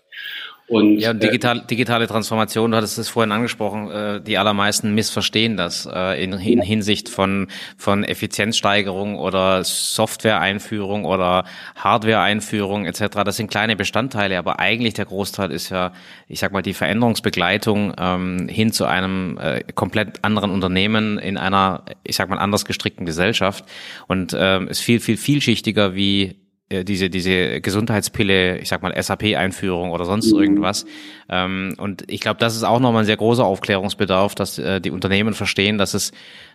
Und, ja, und digital, äh, digitale Transformation, du hattest es vorhin angesprochen, äh, die allermeisten missverstehen das äh, in, in Hinsicht von, von Effizienzsteigerung oder Software-Einführung oder Hardware-Einführung etc. Das sind kleine Bestandteile, aber eigentlich der Großteil ist ja, ich sag mal, die Veränderungsbegleitung ähm, hin zu einem äh, komplett anderen Unternehmen in einer, ich sag mal, anders gestrickten Gesellschaft und ähm, ist viel, viel vielschichtiger wie diese, diese Gesundheitspille, ich sag mal SAP-Einführung oder sonst mhm. irgendwas. Ähm, und ich glaube, das ist auch nochmal ein sehr großer Aufklärungsbedarf, dass äh, die Unternehmen verstehen, dass es,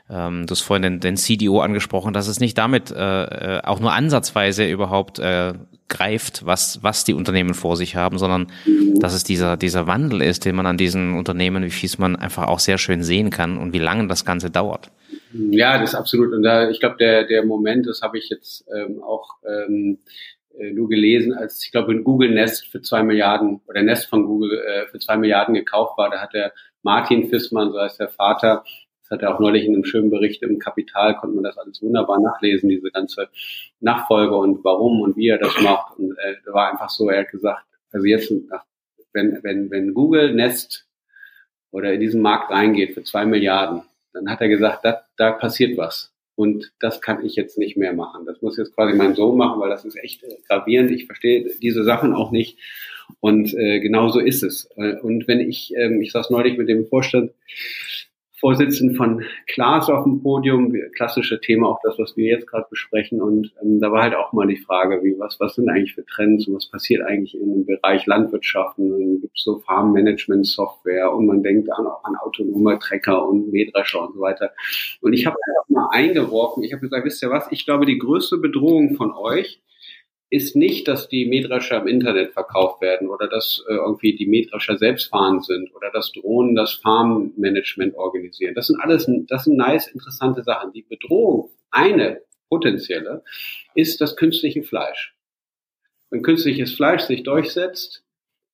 ähm, du hast vorhin den, den CDO angesprochen, dass es nicht damit äh, äh, auch nur ansatzweise überhaupt äh, greift, was, was die Unternehmen vor sich haben, sondern dass es dieser, dieser Wandel ist, den man an diesen Unternehmen wie Fiesmann einfach auch sehr schön sehen kann und wie lange das Ganze dauert. Ja, das ist absolut. Und da, ich glaube, der, der Moment, das habe ich jetzt ähm, auch ähm, äh, nur gelesen, als ich glaube, in Google Nest für zwei Milliarden oder Nest von Google äh, für zwei Milliarden gekauft war, da hat der Martin Fissmann, so heißt der Vater, das hat er auch neulich in einem schönen Bericht im Kapital, konnte man das alles wunderbar nachlesen, diese ganze Nachfolge und warum und wie er das macht. Und äh, war einfach so, er hat gesagt, also jetzt, wenn, wenn, wenn Google Nest oder in diesen Markt reingeht für zwei Milliarden, dann hat er gesagt, da, da passiert was. Und das kann ich jetzt nicht mehr machen. Das muss jetzt quasi mein Sohn machen, weil das ist echt gravierend. Ich verstehe diese Sachen auch nicht. Und äh, genau so ist es. Äh, und wenn ich, ähm, ich saß neulich mit dem Vorstand Vorsitzenden von Klaas auf dem Podium, klassische Thema, auch das, was wir jetzt gerade besprechen. Und ähm, da war halt auch mal die Frage, wie was, was sind eigentlich für Trends und was passiert eigentlich dem Bereich Landwirtschaft? Und dann gibt so Farmmanagement-Software und man denkt an, auch an autonome Trecker und Mähdrescher und so weiter. Und ich habe einfach mal eingeworfen, ich habe gesagt, wisst ihr was, ich glaube, die größte Bedrohung von euch ist nicht, dass die Mähdrescher im Internet verkauft werden oder dass äh, irgendwie die Mähdrescher selbstfahrend sind oder dass Drohnen das Farmmanagement organisieren. Das sind alles, das sind nice, interessante Sachen. Die Bedrohung, eine potenzielle, ist das künstliche Fleisch. Wenn künstliches Fleisch sich durchsetzt,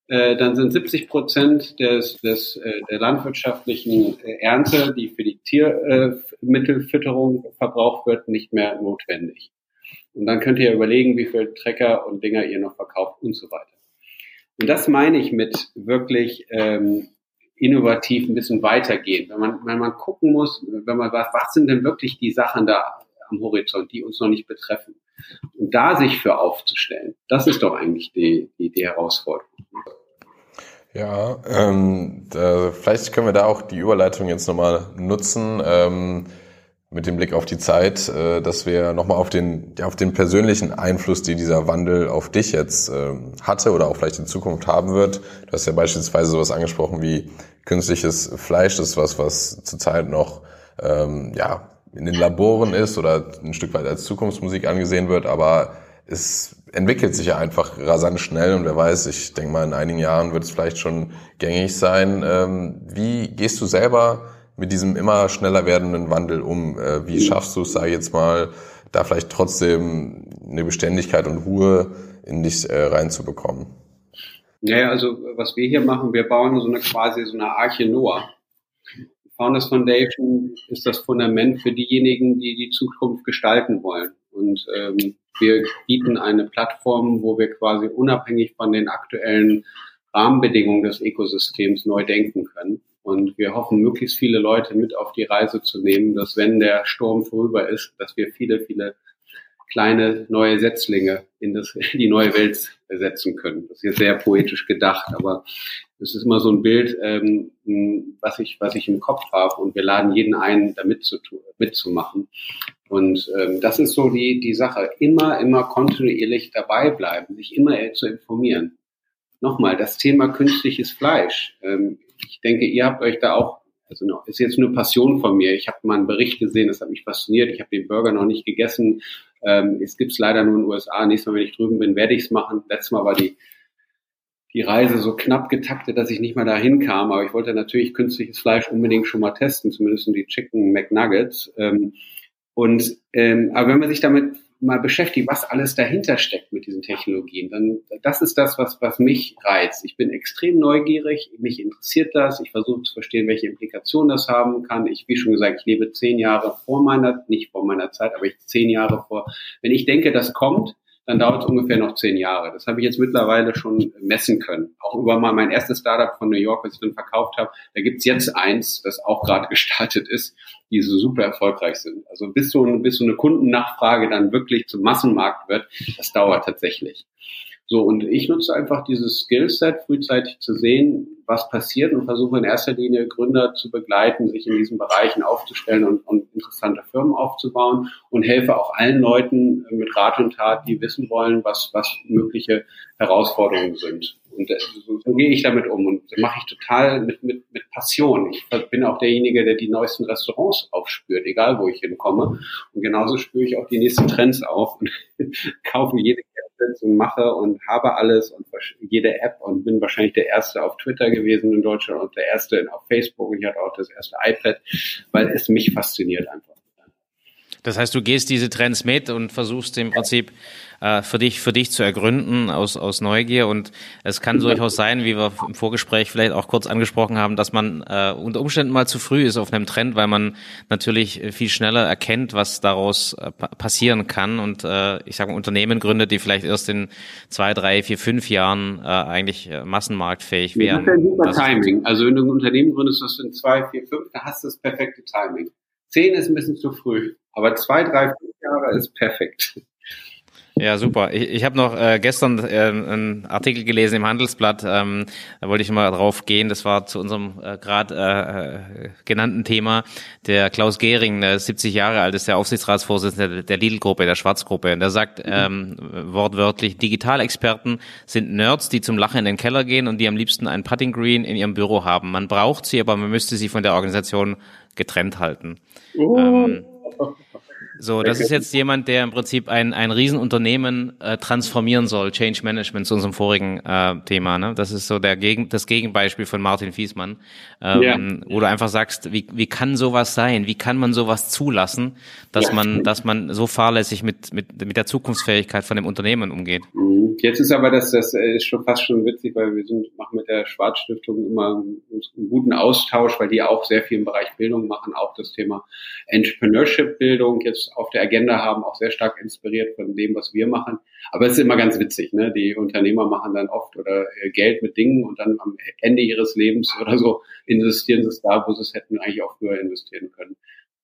äh, dann sind 70 Prozent des, des, äh, der landwirtschaftlichen äh, Ernte, die für die Tiermittelfütterung verbraucht wird, nicht mehr notwendig. Und dann könnt ihr überlegen, wie viel Trecker und Dinger ihr noch verkauft und so weiter. Und das meine ich mit wirklich ähm, innovativ ein bisschen weitergehen. Wenn man, wenn man gucken muss, wenn man was, was sind denn wirklich die Sachen da am Horizont, die uns noch nicht betreffen? Und da sich für aufzustellen, das ist doch eigentlich die, die, die Herausforderung. Ja, ähm, da, vielleicht können wir da auch die Überleitung jetzt nochmal nutzen. Ähm, mit dem Blick auf die Zeit, äh, dass wir nochmal auf den, auf den persönlichen Einfluss, die dieser Wandel auf dich jetzt äh, hatte oder auch vielleicht in Zukunft haben wird. Du hast ja beispielsweise sowas angesprochen wie künstliches Fleisch, das ist was, was zurzeit noch ähm, ja, in den Laboren ist oder ein Stück weit als Zukunftsmusik angesehen wird, aber es entwickelt sich ja einfach rasant schnell und wer weiß, ich denke mal, in einigen Jahren wird es vielleicht schon gängig sein. Ähm, wie gehst du selber mit diesem immer schneller werdenden Wandel um? Äh, wie schaffst du es, sage ich jetzt mal, da vielleicht trotzdem eine Beständigkeit und Ruhe in dich äh, reinzubekommen? Naja, also was wir hier machen, wir bauen so eine quasi so eine Arche Noah. Founders Foundation ist das Fundament für diejenigen, die die Zukunft gestalten wollen. Und ähm, wir bieten eine Plattform, wo wir quasi unabhängig von den aktuellen Rahmenbedingungen des Ökosystems neu denken können. Und wir hoffen, möglichst viele Leute mit auf die Reise zu nehmen, dass wenn der Sturm vorüber ist, dass wir viele, viele kleine neue Setzlinge in, das, in [LAUGHS] die neue Welt setzen können. Das ist jetzt sehr poetisch gedacht, aber es ist immer so ein Bild, ähm, was ich, was ich im Kopf habe und wir laden jeden ein, da mitzumachen. Und ähm, das ist so die, die Sache. Immer, immer kontinuierlich dabei bleiben, sich immer zu informieren. Nochmal, das Thema künstliches Fleisch. Ähm, ich denke, ihr habt euch da auch, also noch, ist jetzt nur Passion von mir. Ich habe mal einen Bericht gesehen, das hat mich fasziniert. Ich habe den Burger noch nicht gegessen. Ähm, es gibt's leider nur in den USA. Nächstes Mal, wenn ich drüben bin, werde ich es machen. Letztes Mal war die die Reise so knapp getaktet, dass ich nicht mal dahin kam. Aber ich wollte natürlich künstliches Fleisch unbedingt schon mal testen, zumindest die Chicken McNuggets. Ähm, und ähm, aber wenn man sich damit mal beschäftigt, was alles dahinter steckt mit diesen Technologien, dann das ist das, was, was mich reizt. Ich bin extrem neugierig, mich interessiert das, ich versuche zu verstehen, welche Implikationen das haben kann. Ich, wie schon gesagt, ich lebe zehn Jahre vor meiner, nicht vor meiner Zeit, aber ich zehn Jahre vor. Wenn ich denke, das kommt, dann dauert es ungefähr noch zehn Jahre. Das habe ich jetzt mittlerweile schon messen können. Auch über mal mein erstes Startup von New York, was ich dann verkauft habe, da gibt's jetzt eins, das auch gerade [LAUGHS] gestartet ist, die so super erfolgreich sind. Also bis so, bis so eine Kundennachfrage dann wirklich zum Massenmarkt wird, das dauert tatsächlich. So, und ich nutze einfach dieses Skillset, frühzeitig zu sehen, was passiert und versuche in erster Linie Gründer zu begleiten, sich in diesen Bereichen aufzustellen und, und interessante Firmen aufzubauen und helfe auch allen Leuten mit Rat und Tat, die wissen wollen, was, was mögliche Herausforderungen sind. Und so, so gehe ich damit um und mache ich total mit, mit, mit Passion. Ich bin auch derjenige, der die neuesten Restaurants aufspürt, egal wo ich hinkomme. Und genauso spüre ich auch die nächsten Trends auf und [LAUGHS] kaufe jede Kette und mache und habe alles und jede App und bin wahrscheinlich der Erste auf Twitter gewesen in Deutschland und der Erste auf Facebook und ich hatte auch das erste iPad, weil es mich fasziniert einfach. Das heißt, du gehst diese Trends mit und versuchst im Prinzip äh, für dich für dich zu ergründen aus aus Neugier und es kann durchaus sein, wie wir im Vorgespräch vielleicht auch kurz angesprochen haben, dass man äh, unter Umständen mal zu früh ist auf einem Trend, weil man natürlich viel schneller erkennt, was daraus äh, passieren kann und äh, ich sage mal Unternehmen gründet, die vielleicht erst in zwei, drei, vier, fünf Jahren äh, eigentlich äh, massenmarktfähig wären. Das ist ein super Timing. Also wenn du ein Unternehmen gründest, das in zwei, vier, fünf, da hast du das perfekte Timing. Zehn ist ein bisschen zu früh, aber zwei, drei, fünf Jahre ist perfekt. Ja, super. Ich, ich habe noch äh, gestern äh, einen Artikel gelesen im Handelsblatt, ähm, da wollte ich mal drauf gehen, das war zu unserem äh, gerade äh, genannten Thema. Der Klaus Gehring, der 70 Jahre alt ist, der Aufsichtsratsvorsitzende der Lidl-Gruppe, der Schwarzgruppe, und der sagt ähm, wortwörtlich, Digitalexperten sind Nerds, die zum Lachen in den Keller gehen und die am liebsten ein Putting Green in ihrem Büro haben. Man braucht sie, aber man müsste sie von der Organisation getrennt halten. Oh. Ähm, so, das ist jetzt jemand, der im Prinzip ein, ein Riesenunternehmen äh, transformieren soll, Change Management zu unserem vorigen äh, Thema. Ne? Das ist so der Gegen, das Gegenbeispiel von Martin Fiesmann, ähm, ja. wo du einfach sagst, wie, wie kann sowas sein? Wie kann man sowas zulassen, dass ja. man, dass man so fahrlässig mit, mit, mit der Zukunftsfähigkeit von dem Unternehmen umgeht? Mhm. Jetzt ist aber das, das ist schon fast schon witzig, weil wir sind, machen mit der Schwarzstiftung immer einen, einen guten Austausch, weil die auch sehr viel im Bereich Bildung machen, auch das Thema Entrepreneurship-Bildung jetzt auf der Agenda haben, auch sehr stark inspiriert von dem, was wir machen. Aber es ist immer ganz witzig, ne? Die Unternehmer machen dann oft oder äh, Geld mit Dingen und dann am Ende ihres Lebens [LAUGHS] oder so investieren sie es da, wo sie es hätten eigentlich auch früher investieren können.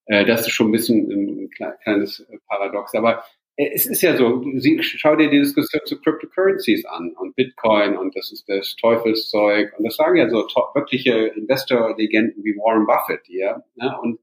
Äh, das ist schon ein bisschen ein kleines Paradox. Aber äh, es ist ja so, schau dir die Diskussion zu Cryptocurrencies an und Bitcoin und das ist das Teufelszeug und das sagen ja so wirkliche Investor-Legenden wie Warren Buffett, ja, ne? und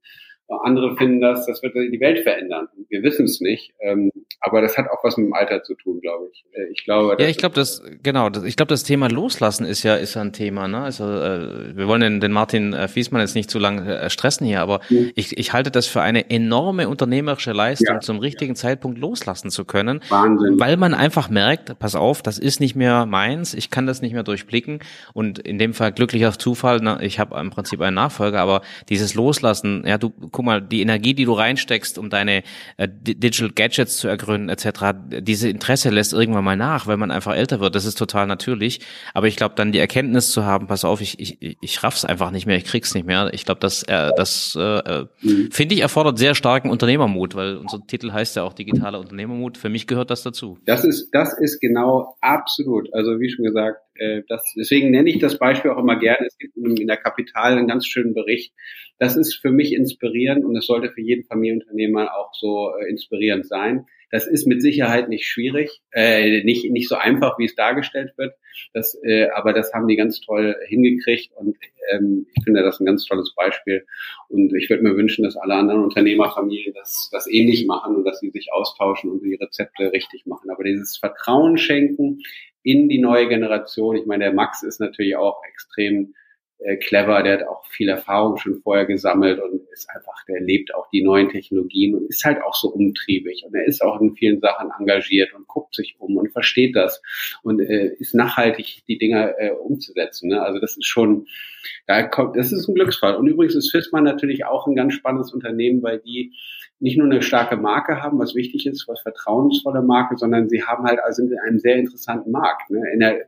andere finden das, das wird die Welt verändern. Wir wissen es nicht. Ähm, aber das hat auch was mit dem Alter zu tun, glaube ich. Äh, ich glaube. Ja, ich glaube, das genau. Das, ich glaube, das Thema Loslassen ist ja ist ja ein Thema. Ne? Also äh, wir wollen den, den Martin äh, Fiesmann jetzt nicht zu lange äh, stressen hier, aber mhm. ich, ich halte das für eine enorme unternehmerische Leistung, ja. zum richtigen ja. Zeitpunkt loslassen zu können, Wahnsinn. weil man einfach merkt, pass auf, das ist nicht mehr meins, ich kann das nicht mehr durchblicken und in dem Fall glücklicher Zufall. Ne? Ich habe im Prinzip einen Nachfolger, aber dieses Loslassen, ja, du guck mal, die Energie, die du reinsteckst, um deine äh, Digital Gadgets zu ergründen etc., diese Interesse lässt irgendwann mal nach, weil man einfach älter wird. Das ist total natürlich. Aber ich glaube, dann die Erkenntnis zu haben, pass auf, ich, ich, ich raff's einfach nicht mehr, ich krieg's nicht mehr. Ich glaube, das, äh, das äh, mhm. finde ich erfordert sehr starken Unternehmermut, weil unser Titel heißt ja auch digitaler Unternehmermut. Für mich gehört das dazu. Das ist, das ist genau absolut. Also wie schon gesagt, äh, das, deswegen nenne ich das Beispiel auch immer gerne. Es gibt in der Kapital einen ganz schönen Bericht. Das ist für mich inspirierend und es sollte für jeden Familienunternehmer auch so äh, inspirierend sein. Das ist mit Sicherheit nicht schwierig, äh, nicht, nicht so einfach, wie es dargestellt wird. Das, äh, aber das haben die ganz toll hingekriegt und ähm, ich finde das ein ganz tolles Beispiel. Und ich würde mir wünschen, dass alle anderen Unternehmerfamilien das, das ähnlich machen und dass sie sich austauschen und die Rezepte richtig machen. Aber dieses Vertrauen schenken in die neue Generation, ich meine, der Max ist natürlich auch extrem äh, clever, der hat auch viel Erfahrung schon vorher gesammelt und ist einfach, der lebt auch die neuen Technologien und ist halt auch so umtriebig und er ist auch in vielen Sachen engagiert und guckt sich um und versteht das und äh, ist nachhaltig die Dinge äh, umzusetzen. Ne? Also das ist schon, da kommt, das ist ein Glücksfall. Und übrigens ist FISMA natürlich auch ein ganz spannendes Unternehmen, weil die nicht nur eine starke Marke haben, was wichtig ist, was vertrauensvolle Marke, sondern sie haben halt also in einem sehr interessanten Markt. Ne? In der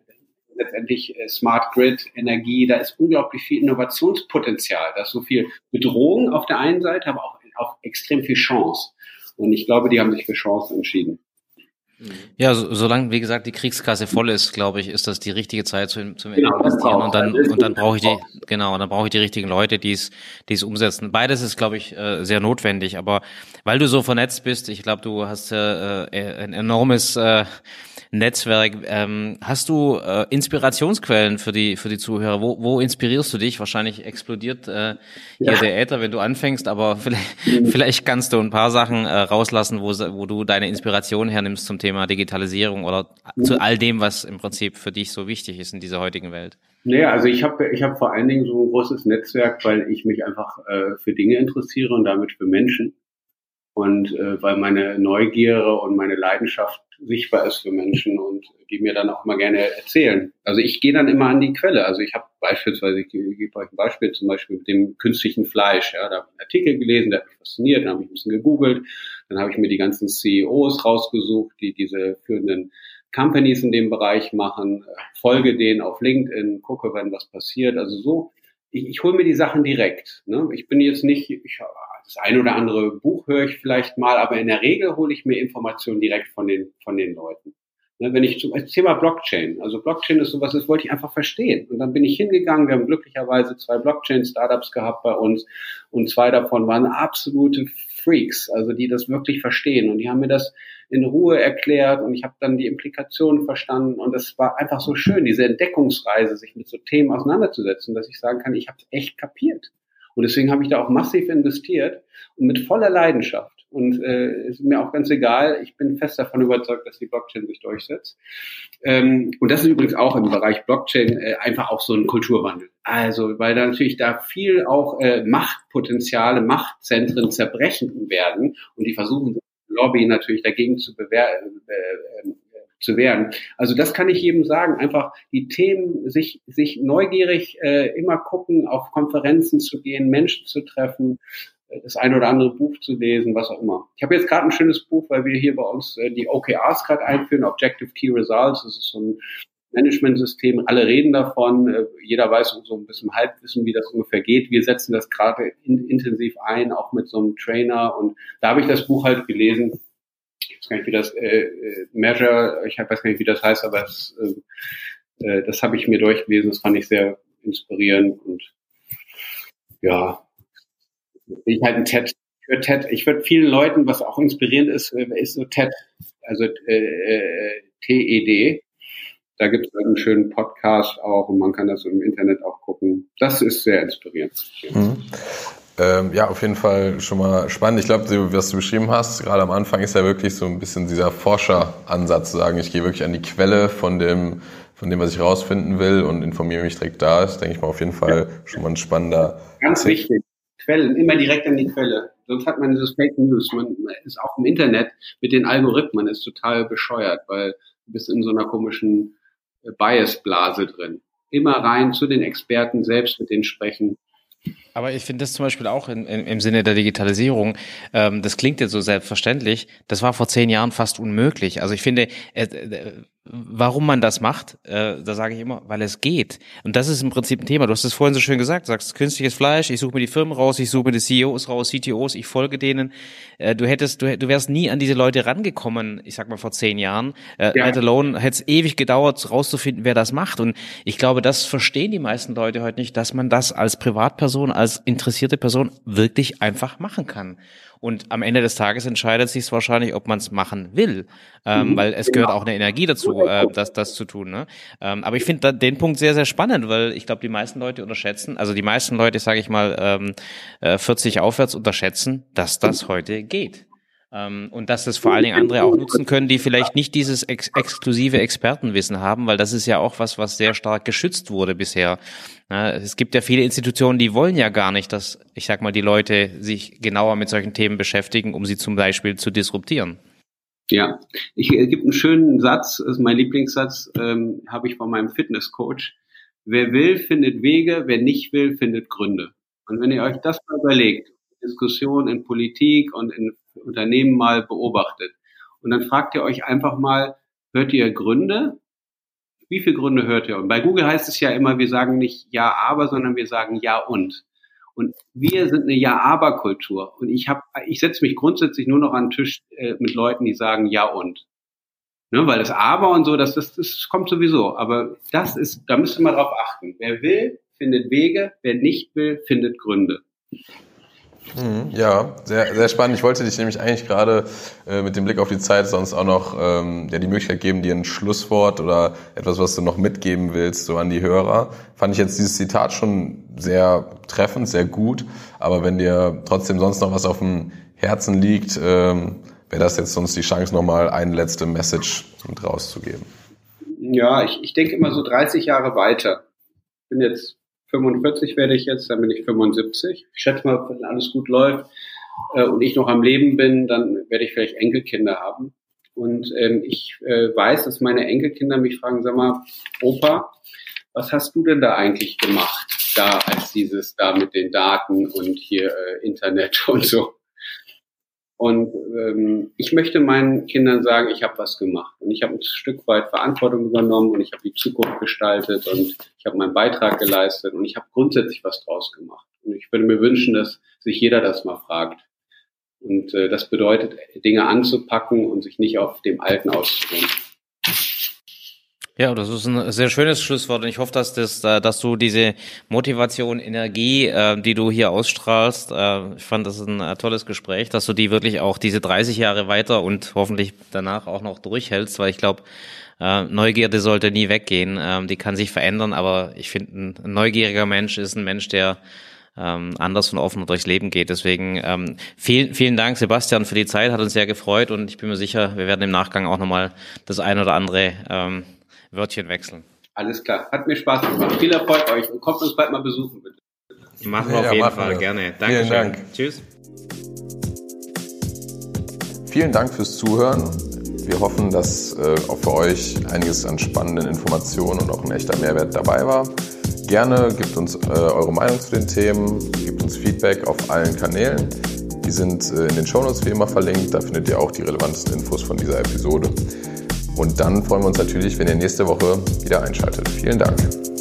letztendlich äh, Smart Grid, Energie, da ist unglaublich viel Innovationspotenzial. Da ist so viel Bedrohung auf der einen Seite, aber auch, auch extrem viel Chance. Und ich glaube, die haben sich für Chance entschieden. Ja, so, solange, wie gesagt, die Kriegskasse voll ist, glaube ich, ist das die richtige Zeit zum, zum genau, Investieren. Und dann, und dann brauche ich die, genau, dann brauche ich die richtigen Leute, die es, die es umsetzen. Beides ist, glaube ich, äh, sehr notwendig. Aber weil du so vernetzt bist, ich glaube, du hast äh, äh ein enormes äh, Netzwerk. Ähm, hast du äh, Inspirationsquellen für die für die Zuhörer? Wo, wo inspirierst du dich? Wahrscheinlich explodiert äh, hier ja. der Äther, wenn du anfängst, aber vielleicht, mhm. vielleicht kannst du ein paar Sachen äh, rauslassen, wo, wo du deine Inspiration hernimmst zum Thema Digitalisierung oder mhm. zu all dem, was im Prinzip für dich so wichtig ist in dieser heutigen Welt. Naja, also ich habe ich hab vor allen Dingen so ein großes Netzwerk, weil ich mich einfach äh, für Dinge interessiere und damit für Menschen. Und äh, weil meine Neugierde und meine Leidenschaft sichtbar ist für Menschen und die mir dann auch mal gerne erzählen. Also ich gehe dann immer an die Quelle. Also ich habe beispielsweise, ich gebe euch ein Beispiel, zum Beispiel mit dem künstlichen Fleisch. Ja, da habe ich einen Artikel gelesen, der hat mich fasziniert, dann habe ich ein bisschen gegoogelt, dann habe ich mir die ganzen CEOs rausgesucht, die diese führenden Companies in dem Bereich machen, folge denen auf LinkedIn, gucke, wenn was passiert. Also so, ich, ich hole mir die Sachen direkt. Ne? Ich bin jetzt nicht, ich das ein oder andere Buch höre ich vielleicht mal, aber in der Regel hole ich mir Informationen direkt von den, von den Leuten. Ne, wenn ich zum Thema Blockchain, also Blockchain ist sowas, das wollte ich einfach verstehen. Und dann bin ich hingegangen, wir haben glücklicherweise zwei Blockchain-Startups gehabt bei uns und zwei davon waren absolute Freaks, also die das wirklich verstehen. Und die haben mir das in Ruhe erklärt und ich habe dann die Implikationen verstanden und es war einfach so schön, diese Entdeckungsreise, sich mit so Themen auseinanderzusetzen, dass ich sagen kann, ich habe es echt kapiert. Und deswegen habe ich da auch massiv investiert und mit voller Leidenschaft. Und äh, ist mir auch ganz egal. Ich bin fest davon überzeugt, dass die Blockchain sich durchsetzt. Ähm, und das ist übrigens auch im Bereich Blockchain äh, einfach auch so ein Kulturwandel. Also, weil da natürlich da viel auch äh, Machtpotenziale, Machtzentren zerbrechen werden und die versuchen Lobby natürlich dagegen zu bewerten, äh, zu werden. Also das kann ich jedem sagen, einfach die Themen, sich, sich neugierig äh, immer gucken, auf Konferenzen zu gehen, Menschen zu treffen, äh, das eine oder andere Buch zu lesen, was auch immer. Ich habe jetzt gerade ein schönes Buch, weil wir hier bei uns äh, die OKRs gerade einführen, Objective Key Results, das ist so ein Managementsystem, alle reden davon, äh, jeder weiß so ein bisschen Halbwissen, wie das ungefähr geht. Wir setzen das gerade in, intensiv ein, auch mit so einem Trainer und da habe ich das Buch halt gelesen ich weiß gar nicht, wie das äh, äh Measure, ich weiß gar nicht, wie das heißt, aber es, äh, äh, das habe ich mir durchgelesen, das fand ich sehr inspirierend und ja, ich halt ein TED für TED. Ich würde vielen Leuten, was auch inspirierend ist, äh, ist so TED, also äh, TED. Da gibt es einen schönen Podcast auch und man kann das im Internet auch gucken. Das ist sehr inspirierend. Mhm. Ähm, ja, auf jeden Fall schon mal spannend. Ich glaube, was du beschrieben hast, gerade am Anfang ist ja wirklich so ein bisschen dieser Forscheransatz zu sagen, ich gehe wirklich an die Quelle von dem, von dem, was ich rausfinden will und informiere mich direkt da. Ist, denke ich mal, auf jeden Fall schon mal ein spannender. Ganz Tipp. wichtig. Quellen, immer direkt an die Quelle. Sonst hat man dieses Fake News. Man ist auch im Internet mit den Algorithmen ist total bescheuert, weil du bist in so einer komischen äh, Bias-Blase drin. Immer rein zu den Experten, selbst mit denen sprechen aber ich finde das zum Beispiel auch in, in, im Sinne der Digitalisierung, ähm, das klingt jetzt so selbstverständlich, das war vor zehn Jahren fast unmöglich. Also ich finde, äh, äh, warum man das macht, äh, da sage ich immer, weil es geht. Und das ist im Prinzip ein Thema. Du hast es vorhin so schön gesagt, du sagst künstliches Fleisch, ich suche mir die Firmen raus, ich suche mir die CEOs raus, CTOs, ich folge denen. Äh, du hättest, du, du wärst nie an diese Leute rangekommen, ich sag mal vor zehn Jahren. Äh, ja. Let alone hätte es ewig gedauert, rauszufinden, wer das macht. Und ich glaube, das verstehen die meisten Leute heute nicht, dass man das als Privatperson, als interessierte Person wirklich einfach machen kann. Und am Ende des Tages entscheidet sich wahrscheinlich, ob man es machen will, ähm, mhm, weil es gehört genau. auch eine Energie dazu, äh, das, das zu tun. Ne? Ähm, aber ich finde den Punkt sehr, sehr spannend, weil ich glaube, die meisten Leute unterschätzen, also die meisten Leute, sage ich mal, ähm, äh, 40 aufwärts unterschätzen, dass das heute geht. Ähm, und dass das vor allen Dingen andere auch nutzen können, die vielleicht nicht dieses ex exklusive Expertenwissen haben, weil das ist ja auch was, was sehr stark geschützt wurde bisher. Es gibt ja viele Institutionen, die wollen ja gar nicht, dass, ich sag mal, die Leute sich genauer mit solchen Themen beschäftigen, um sie zum Beispiel zu disruptieren. Ja, ich äh, gibt einen schönen Satz, das ist mein Lieblingssatz, ähm, habe ich von meinem Fitnesscoach. Wer will, findet Wege, wer nicht will, findet Gründe. Und wenn ihr euch das mal überlegt, Diskussion in Politik und in Unternehmen mal beobachtet. Und dann fragt ihr euch einfach mal, hört ihr Gründe? Wie viele Gründe hört ihr? Und bei Google heißt es ja immer, wir sagen nicht ja, aber, sondern wir sagen ja und. Und wir sind eine Ja-Aber-Kultur. Und ich habe, ich setze mich grundsätzlich nur noch an den Tisch äh, mit Leuten, die sagen Ja und. Ne, weil das Aber und so, das, das, das kommt sowieso. Aber das ist, da müsste man drauf achten. Wer will, findet Wege. Wer nicht will, findet Gründe. Mhm, ja, sehr, sehr spannend. Ich wollte dich nämlich eigentlich gerade äh, mit dem Blick auf die Zeit sonst auch noch ähm, ja, die Möglichkeit geben, dir ein Schlusswort oder etwas, was du noch mitgeben willst, so an die Hörer. Fand ich jetzt dieses Zitat schon sehr treffend, sehr gut. Aber wenn dir trotzdem sonst noch was auf dem Herzen liegt, ähm, wäre das jetzt sonst die Chance, nochmal eine letzte Message mit rauszugeben. Ja, ich, ich denke immer so 30 Jahre weiter. Ich bin jetzt 45 werde ich jetzt, dann bin ich 75. Ich schätze mal, wenn alles gut läuft äh, und ich noch am Leben bin, dann werde ich vielleicht Enkelkinder haben. Und ähm, ich äh, weiß, dass meine Enkelkinder mich fragen, sag mal, Opa, was hast du denn da eigentlich gemacht, da als dieses da mit den Daten und hier äh, Internet [LAUGHS] und so? Und ähm, ich möchte meinen Kindern sagen, ich habe was gemacht und ich habe ein Stück weit Verantwortung übernommen und ich habe die Zukunft gestaltet und ich habe meinen Beitrag geleistet und ich habe grundsätzlich was draus gemacht. Und ich würde mir wünschen, dass sich jeder das mal fragt. Und äh, das bedeutet, Dinge anzupacken und sich nicht auf dem Alten auszuruhen. Ja, das ist ein sehr schönes Schlusswort und ich hoffe, dass das, äh, dass du diese Motivation, Energie, äh, die du hier ausstrahlst, äh, ich fand das ein tolles Gespräch, dass du die wirklich auch diese 30 Jahre weiter und hoffentlich danach auch noch durchhältst, weil ich glaube, Neugierde sollte nie weggehen, ähm, die kann sich verändern, aber ich finde, ein neugieriger Mensch ist ein Mensch, der ähm, anders und offener durchs Leben geht. Deswegen ähm, vielen, vielen Dank, Sebastian, für die Zeit, hat uns sehr gefreut und ich bin mir sicher, wir werden im Nachgang auch nochmal das ein oder andere Wörtchen wechseln. Alles klar. Hat mir Spaß gemacht. Viel Erfolg euch und kommt uns bald mal besuchen, bitte. Machen wir ja, auf jeden Fall wir. gerne. Danke. Vielen Dank. Tschüss. Vielen Dank fürs Zuhören. Wir hoffen, dass äh, auch für euch einiges an spannenden Informationen und auch ein echter Mehrwert dabei war. Gerne gebt uns äh, eure Meinung zu den Themen, gebt uns Feedback auf allen Kanälen. Die sind äh, in den Shownotes wie immer verlinkt. Da findet ihr auch die relevantesten Infos von dieser Episode. Und dann freuen wir uns natürlich, wenn ihr nächste Woche wieder einschaltet. Vielen Dank.